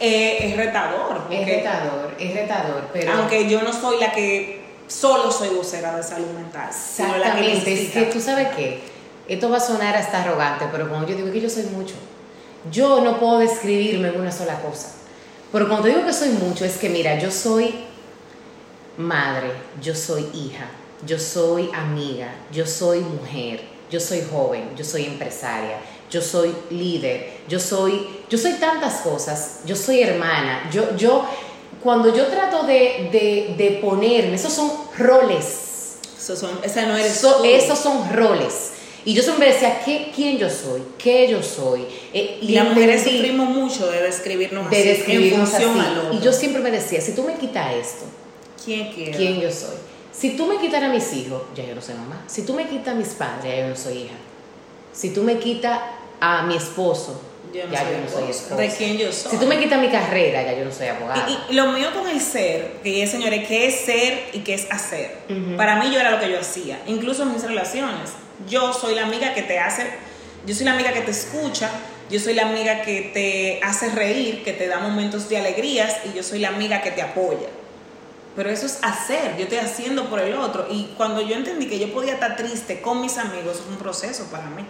eh, es retador. Es retador, es retador, pero... Aunque yo no soy la que solo soy vocera de salud mental. sino la que Exactamente, es que tú sabes qué, esto va a sonar hasta arrogante, pero cuando yo digo que yo soy mucho, yo no puedo describirme en una sola cosa. Pero cuando digo que soy mucho, es que mira, yo soy madre, yo soy hija, yo soy amiga, yo soy mujer, yo soy joven, yo soy empresaria, yo soy líder, yo soy, yo soy tantas cosas, yo soy hermana, yo, yo, cuando yo trato de, de, de ponerme, esos son roles, Eso son, esa no eres So- tú. esos son roles. Y yo siempre decía, ¿qué, ¿quién yo soy? ¿Qué yo soy? Eh, Y las mujeres sufrimos mucho de describirnos de así, describirnos en función así. al otro. Y yo siempre me decía, si tú me quitas esto, ¿Quién yo soy? Si tú me quitas a mis hijos, ya yo no soy mamá. Si tú me quitas a mis padres, ya yo no soy hija. Si tú me quitas a mi esposo, Yo no ya soy yo no soy esposa. ¿De quién yo soy? Si tú me quitas mi carrera, ya yo no soy abogada. Y, y lo mío con el ser, que es, señores, ¿qué es ser y qué es hacer? Para mí yo era lo que yo hacía, incluso en mis relaciones. Yo soy la amiga que te hace, yo soy la amiga que te escucha, yo soy la amiga que te hace reír, que te da momentos de alegrías y yo soy la amiga que te apoya. Pero eso es hacer, yo estoy haciendo por el otro. Y cuando yo entendí que yo podía estar triste con mis amigos, fue un proceso para mí.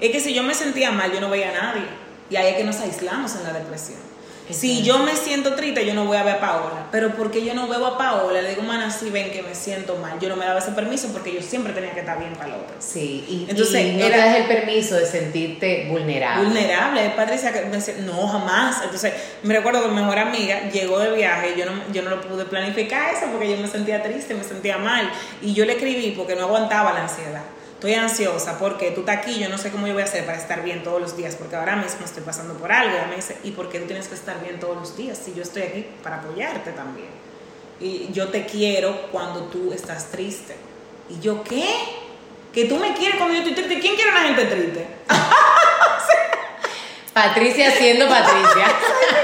Es que si yo me sentía mal, yo no veía a nadie. Y ahí es que nos aislamos en la depresión. Si yo me siento triste, yo no voy a ver a Paola. Pero porque yo no veo a Paola, le digo, mana, si ven que me siento mal. Yo no me daba ese permiso porque yo siempre tenía que estar bien para el otro. Sí, y, Entonces, y no era- te das el permiso de sentirte vulnerable. Vulnerable, Patricia, me decía, no, jamás. Entonces, me recuerdo que mi mejor amiga llegó de viaje y yo no, yo no lo pude planificar eso porque yo me sentía triste, me sentía mal. Y yo le escribí porque no aguantaba la ansiedad. Estoy ansiosa porque tú estás aquí, yo no sé cómo yo voy a hacer para estar bien todos los días, porque ahora mismo estoy pasando por algo. Y me dice, ¿y por qué tú tienes que estar bien todos los días si yo estoy aquí para apoyarte también? Y yo te quiero cuando tú estás triste. Y yo, ¿qué? Que tú me quieres cuando yo estoy triste. ¿Quién quiere una gente triste? Patricia siendo Patricia.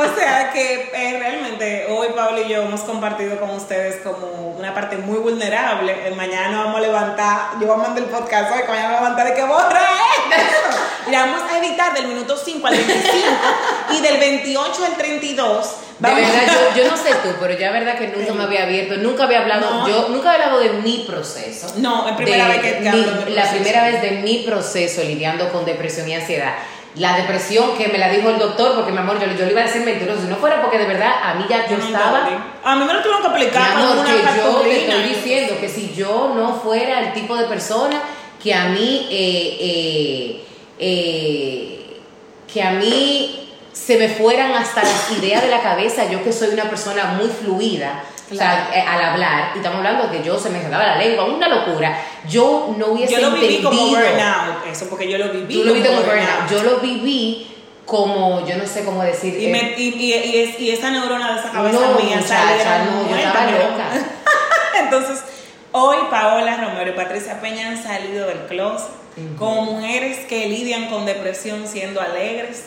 O sea que eh, realmente hoy Pablo y yo hemos compartido con ustedes como una parte muy vulnerable. Eh, mañana vamos a levantar, yo voy a mandar el podcast hoy, que mañana vamos a levantar de que borra eso. Y vamos a editar del minuto 5 al 25 y del 28 al 32. De Vamos verdad, yo, yo no sé tú, pero ya verdad que nunca me había abierto, nunca había hablado, No. yo nunca había hablado de mi proceso. No, es primera De- vez que- que mi- hablo de mi La primera vez de mi proceso lidiando con depresión y ansiedad. La depresión que me la dijo el doctor, porque mi amor, yo, yo le iba a decir mentiroso, si no fuera porque de verdad a mí ya yo, estaba... A mí me lo tuvieron que Mi aplicar con amor, que yo te estoy diciendo que si yo no fuera el tipo de persona que a mí, eh, eh, eh, que a mí se me fueran hasta las ideas de la cabeza, yo que soy una persona muy fluida, o sea, eh, al hablar, y estamos hablando de que yo se me enredaba la lengua, una locura, yo no hubiese Yo lo viví entendido. como burnout, eso, porque yo lo viví. Tú lo viste como burnout, yo lo viví como, yo no sé cómo decir. Y, eh, me- y, y, y es- y esa neurona de esa cabeza no, mía muchacha, salieron no, yo estaba loca. Entonces, hoy Paola Romero y Patricia Peña han salido del closet como mujeres que lidian con depresión siendo alegres,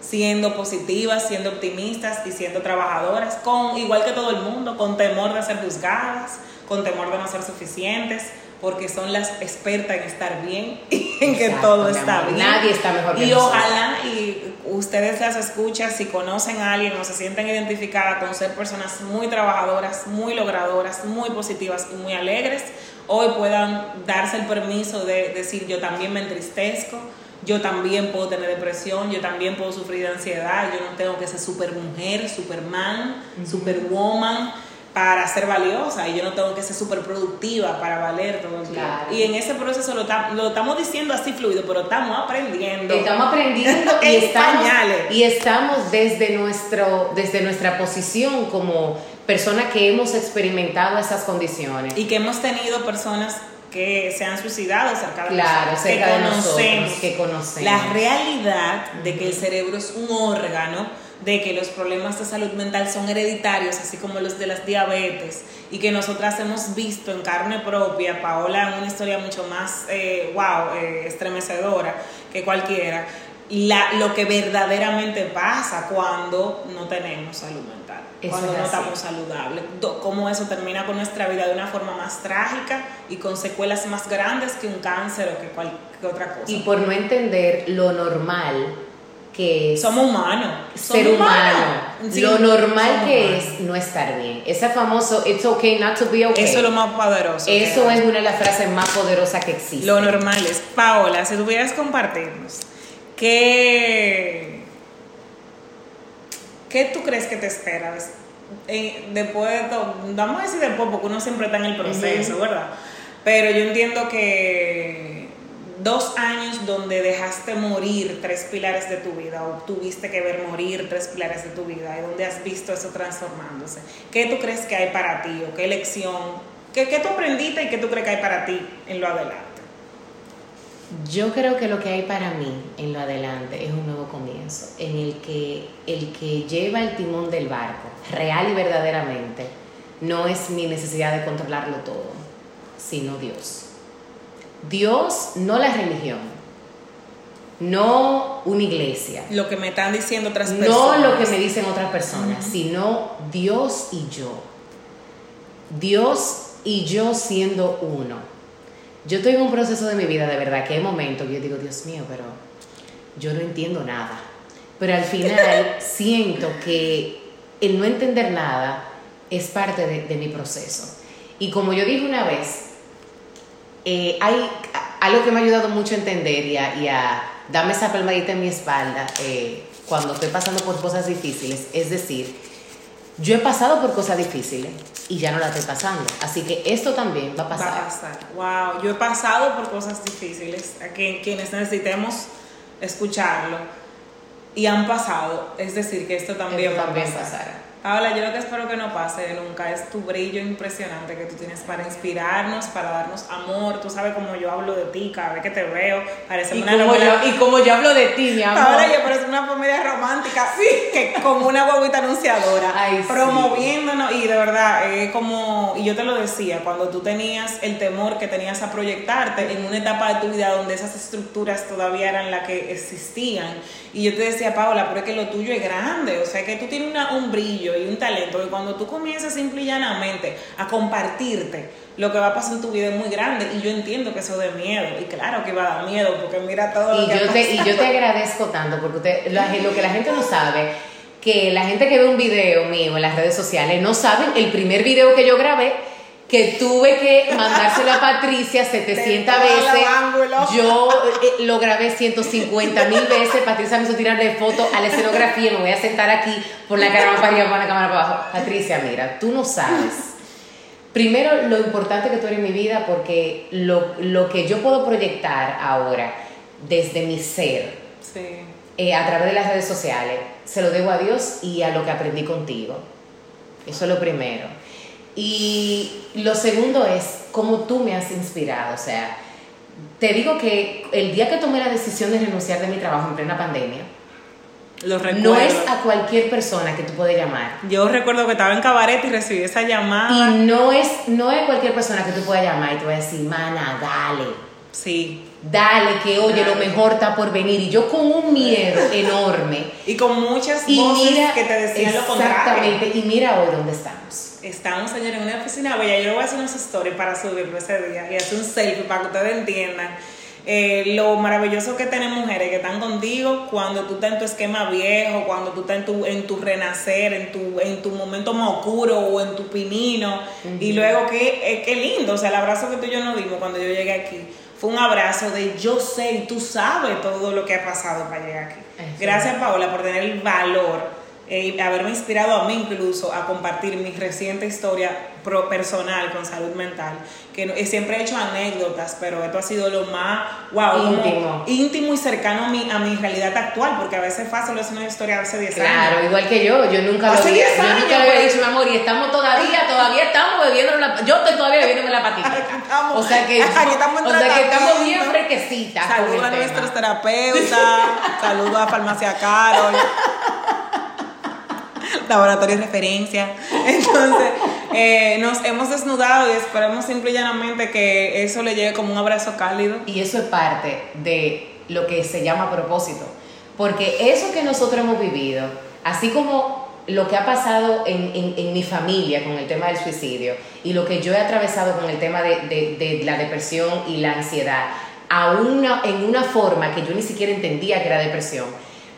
siendo positivas, siendo optimistas y siendo trabajadoras, con igual que todo el mundo, con temor de ser juzgadas, con temor de no ser suficientes, porque son las expertas en estar bien y en que Exacto, todo mi está bien. Nadie está mejor que Y nosotros. ojalá y ustedes las escuchan, si conocen a alguien o se sienten identificadas con ser personas muy trabajadoras, muy logradoras, muy positivas y muy alegres, hoy puedan darse el permiso de decir yo también me entristezco, yo también puedo tener depresión, yo también puedo sufrir de ansiedad, yo no tengo que ser super mujer, superman, superwoman para ser valiosa y yo no tengo que ser súper productiva para valer todo el tiempo. Claro. Y en ese proceso lo, lo estamos diciendo así fluido, pero estamos aprendiendo. Estamos aprendiendo y estamos, pañales. y estamos desde, nuestro, desde nuestra posición como personas que hemos experimentado esas condiciones. y que hemos tenido personas que se han suicidado cerca de Claro, nosotros, cerca que de nosotros, conocemos que conocemos. la realidad de que el cerebro es un órgano, de que los problemas de salud mental son hereditarios, así como los de las diabetes, y que nosotras hemos visto en carne propia, Paola en una historia mucho más, eh, wow, eh, estremecedora que cualquiera, la, lo que verdaderamente pasa cuando no tenemos salud mental, Eso cuando no estamos saludables, Do- cómo eso termina con nuestra vida de una forma más trágica y con secuelas más grandes que un cáncer o que cualquier otra cosa. Y por no entender lo normal que es somos humanos. ser humano, humanos. Sí, lo normal que humanos. es no estar bien. Ese famoso it's okay not to be okay. Eso es lo más poderoso. Eso es una de las frases más poderosas que existe. Lo normal es. Paola, si tuvieras compartirnos, ¿qué, ¿qué tú crees que te espera des- eh, después de todo? Vamos a decir después, porque uno siempre está en el proceso. ¿verdad? Pero yo entiendo que dos años donde dejaste morir tres pilares de tu vida o tuviste que ver morir tres pilares de tu vida y donde has visto eso transformándose. ¿Qué tú crees que hay para ti o qué lección? ¿Qué, qué tú aprendiste y qué tú crees que hay para ti en lo adelante? Yo creo que lo que hay para mí en lo adelante es un nuevo comienzo, en el que el que lleva el timón del barco, real y verdaderamente, no es mi necesidad de controlarlo todo, sino Dios. Dios, no la religión, no una iglesia, Lo que me están diciendo otras no personas. lo que me dicen otras personas, sino Dios y yo. Dios y yo siendo uno. Yo estoy en un proceso de mi vida, de verdad, que hay momentos que yo digo, Dios mío, pero yo no entiendo nada. Pero al final siento que el no entender nada es parte de, de mi proceso. Y como yo dije una vez, eh, hay algo que me ha ayudado mucho a entender y a, y a darme esa palmadita en mi espalda eh, cuando estoy pasando por cosas difíciles. Es decir, yo he pasado por cosas difíciles y ya no las estoy pasando. Así que esto también va a Va pasar. a pasar. Wow, yo he pasado por cosas difíciles, a que- quienes necesitemos escucharlo y han pasado, es decir, que esto también, Esto va también a pasar. pasará. Paola, yo lo que espero que no pase nunca es tu brillo impresionante que tú tienes para inspirarnos, para darnos amor. Tú sabes cómo yo hablo de ti cada vez que te veo. Parece Y una como, novela. yo, y como yo hablo de ti, mi amor. Paola, yo una comedia romántica que con una guaguita anunciadora Ay, sí. promoviéndonos y de verdad es como y yo te lo decía cuando tú tenías el temor que tenías a proyectarte en una etapa de tu vida donde esas estructuras todavía eran las que existían y yo te decía Paola pero es que lo tuyo es grande o sea que tú tienes una- un brillo y un talento que cuando tú comienzas simple y llanamente a compartirte lo que va a pasar en tu vida es muy grande y yo entiendo que eso de miedo y claro que va a dar miedo porque mira todo lo Y que yo, ha te, y yo te agradezco tanto porque usted, la- lo que la gente no sabe, que la gente que ve un video mío en las redes sociales no saben el primer video que yo grabé que tuve que mandárselo a Patricia 700 todos los veces. Yo eh, lo grabé 150 mil veces. Patricia me hizo tirarle fotos a la escenografía. Me voy a sentar aquí por la cámara para arriba, por la cámara para abajo. Patricia, mira, tú no sabes. Primero, lo importante que tú eres en mi vida, porque lo, lo que yo puedo proyectar ahora desde mi ser, Sí. eh, a través de las redes sociales, se lo debo a Dios y a lo que aprendí contigo. Eso es lo primero. Y lo segundo es cómo tú me has inspirado. O sea, te digo que el día que tomé la decisión de renunciar de mi trabajo en plena pandemia, Lo recuerdo. no es a cualquier persona que tú puedes llamar. Yo recuerdo que estaba en cabaret y recibí esa llamada. Y no es, no es cualquier persona que tú puedas llamar y te va a decir, mana, dale. Sí. Dale, que oye, lo Dale. mejor está por venir. Y yo con un miedo enorme. Y con muchas Y voces mira, que te decían lo contrario. exactamente, y mira hoy dónde estamos. Estamos, señor, en una oficina bella. Yo le voy a hacer unas stories para subirlo ese día y hacer un selfie para que ustedes entiendan eh, lo maravilloso que tienen mujeres que están contigo cuando tú estás en tu esquema viejo, cuando tú estás en tu, en tu renacer, en tu, en tu momento más oscuro o en tu pinino. Y luego, qué, eh, qué lindo. O sea, el abrazo que tú y yo nos dimos cuando yo llegué aquí fue un abrazo de yo sé y tú sabes todo lo que ha pasado para llegar aquí. Gracias, Paola, por tener el valor eh, haberme inspirado a mí incluso a compartir mi reciente historia personal con salud mental, que siempre he hecho anécdotas, pero esto ha sido lo más, wow, íntimo, íntimo y cercano a mi, a mi realidad actual, porque a veces es fácil es una historia hace 10 años. Claro, igual que yo, yo nunca lo había, yo nunca había pues. dicho, mi amor, y estamos todavía, todavía estamos bebiendo la, yo estoy todavía bebiéndome la patita. o sea que, estamos, o sea que estamos bien fresquecitas. Saludos a nuestros terapeutas, saludos a Farmacia Carol. laboratorio de referencia. Entonces, eh, nos hemos desnudado y esperamos simple y llanamente que eso le llegue como un abrazo cálido. Y eso es parte de lo que se llama propósito. Porque eso que nosotros hemos vivido, así como lo que ha pasado en, en, mi familia con el tema del suicidio y lo que yo he atravesado con el tema de, de, de la depresión y la ansiedad, a una, en una forma que yo ni siquiera entendía que era depresión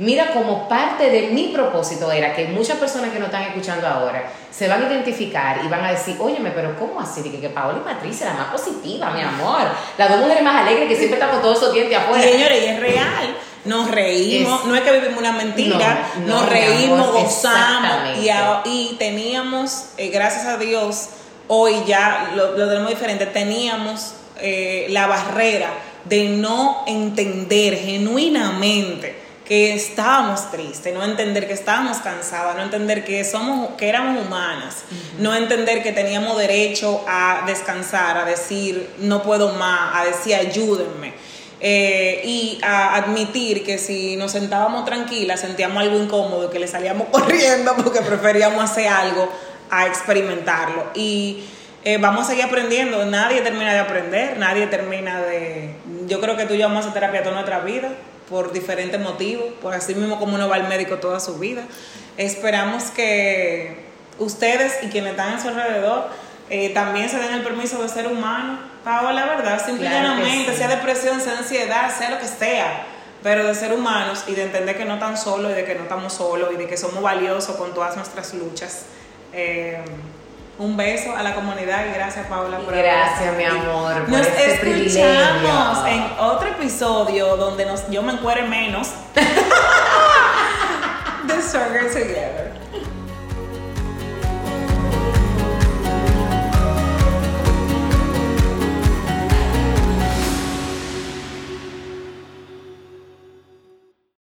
Mira, como parte de mi propósito era que muchas personas que nos están escuchando ahora se van a identificar y van a decir, óyeme, pero ¿cómo así? Que, que Paola y Patricia, la más positiva, mi amor. Las dos mujeres más alegres que siempre estamos todos esos dientes afuera. señores, y es real. Nos reímos, no es que vivimos una mentira, nos reímos, gozamos y, y, teníamos, eh, gracias a Dios, hoy ya lo, tenemos diferente, teníamos eh, la barrera de no entender genuinamente que estábamos tristes, no entender que estábamos cansadas, no entender que somos, que éramos humanas, no entender que teníamos derecho a descansar, a decir no puedo más, a decir ayúdenme. Eh, y a admitir que si nos sentábamos tranquilas, sentíamos algo incómodo, que le salíamos corriendo porque preferíamos hacer algo a experimentarlo. Y eh, vamos a seguir aprendiendo, nadie termina de aprender, nadie termina de... Yo creo que tú y yo vamos a terapia toda nuestra vida por diferentes motivos, por así mismo como uno va al médico toda su vida. Esperamos que ustedes y quienes están a su alrededor eh, también se den el permiso de ser humano. Pago la verdad, simplemente, sea depresión, sea ansiedad, sea lo que sea, pero de ser humanos y de entender que no están solos y de que no estamos solos y de que somos valiosos con todas nuestras luchas. Eh, un beso a la comunidad y gracias Paula por Gracias mi amor. Por nos este escuchamos en otro episodio donde nos, yo me encuere menos. The Stronger Together.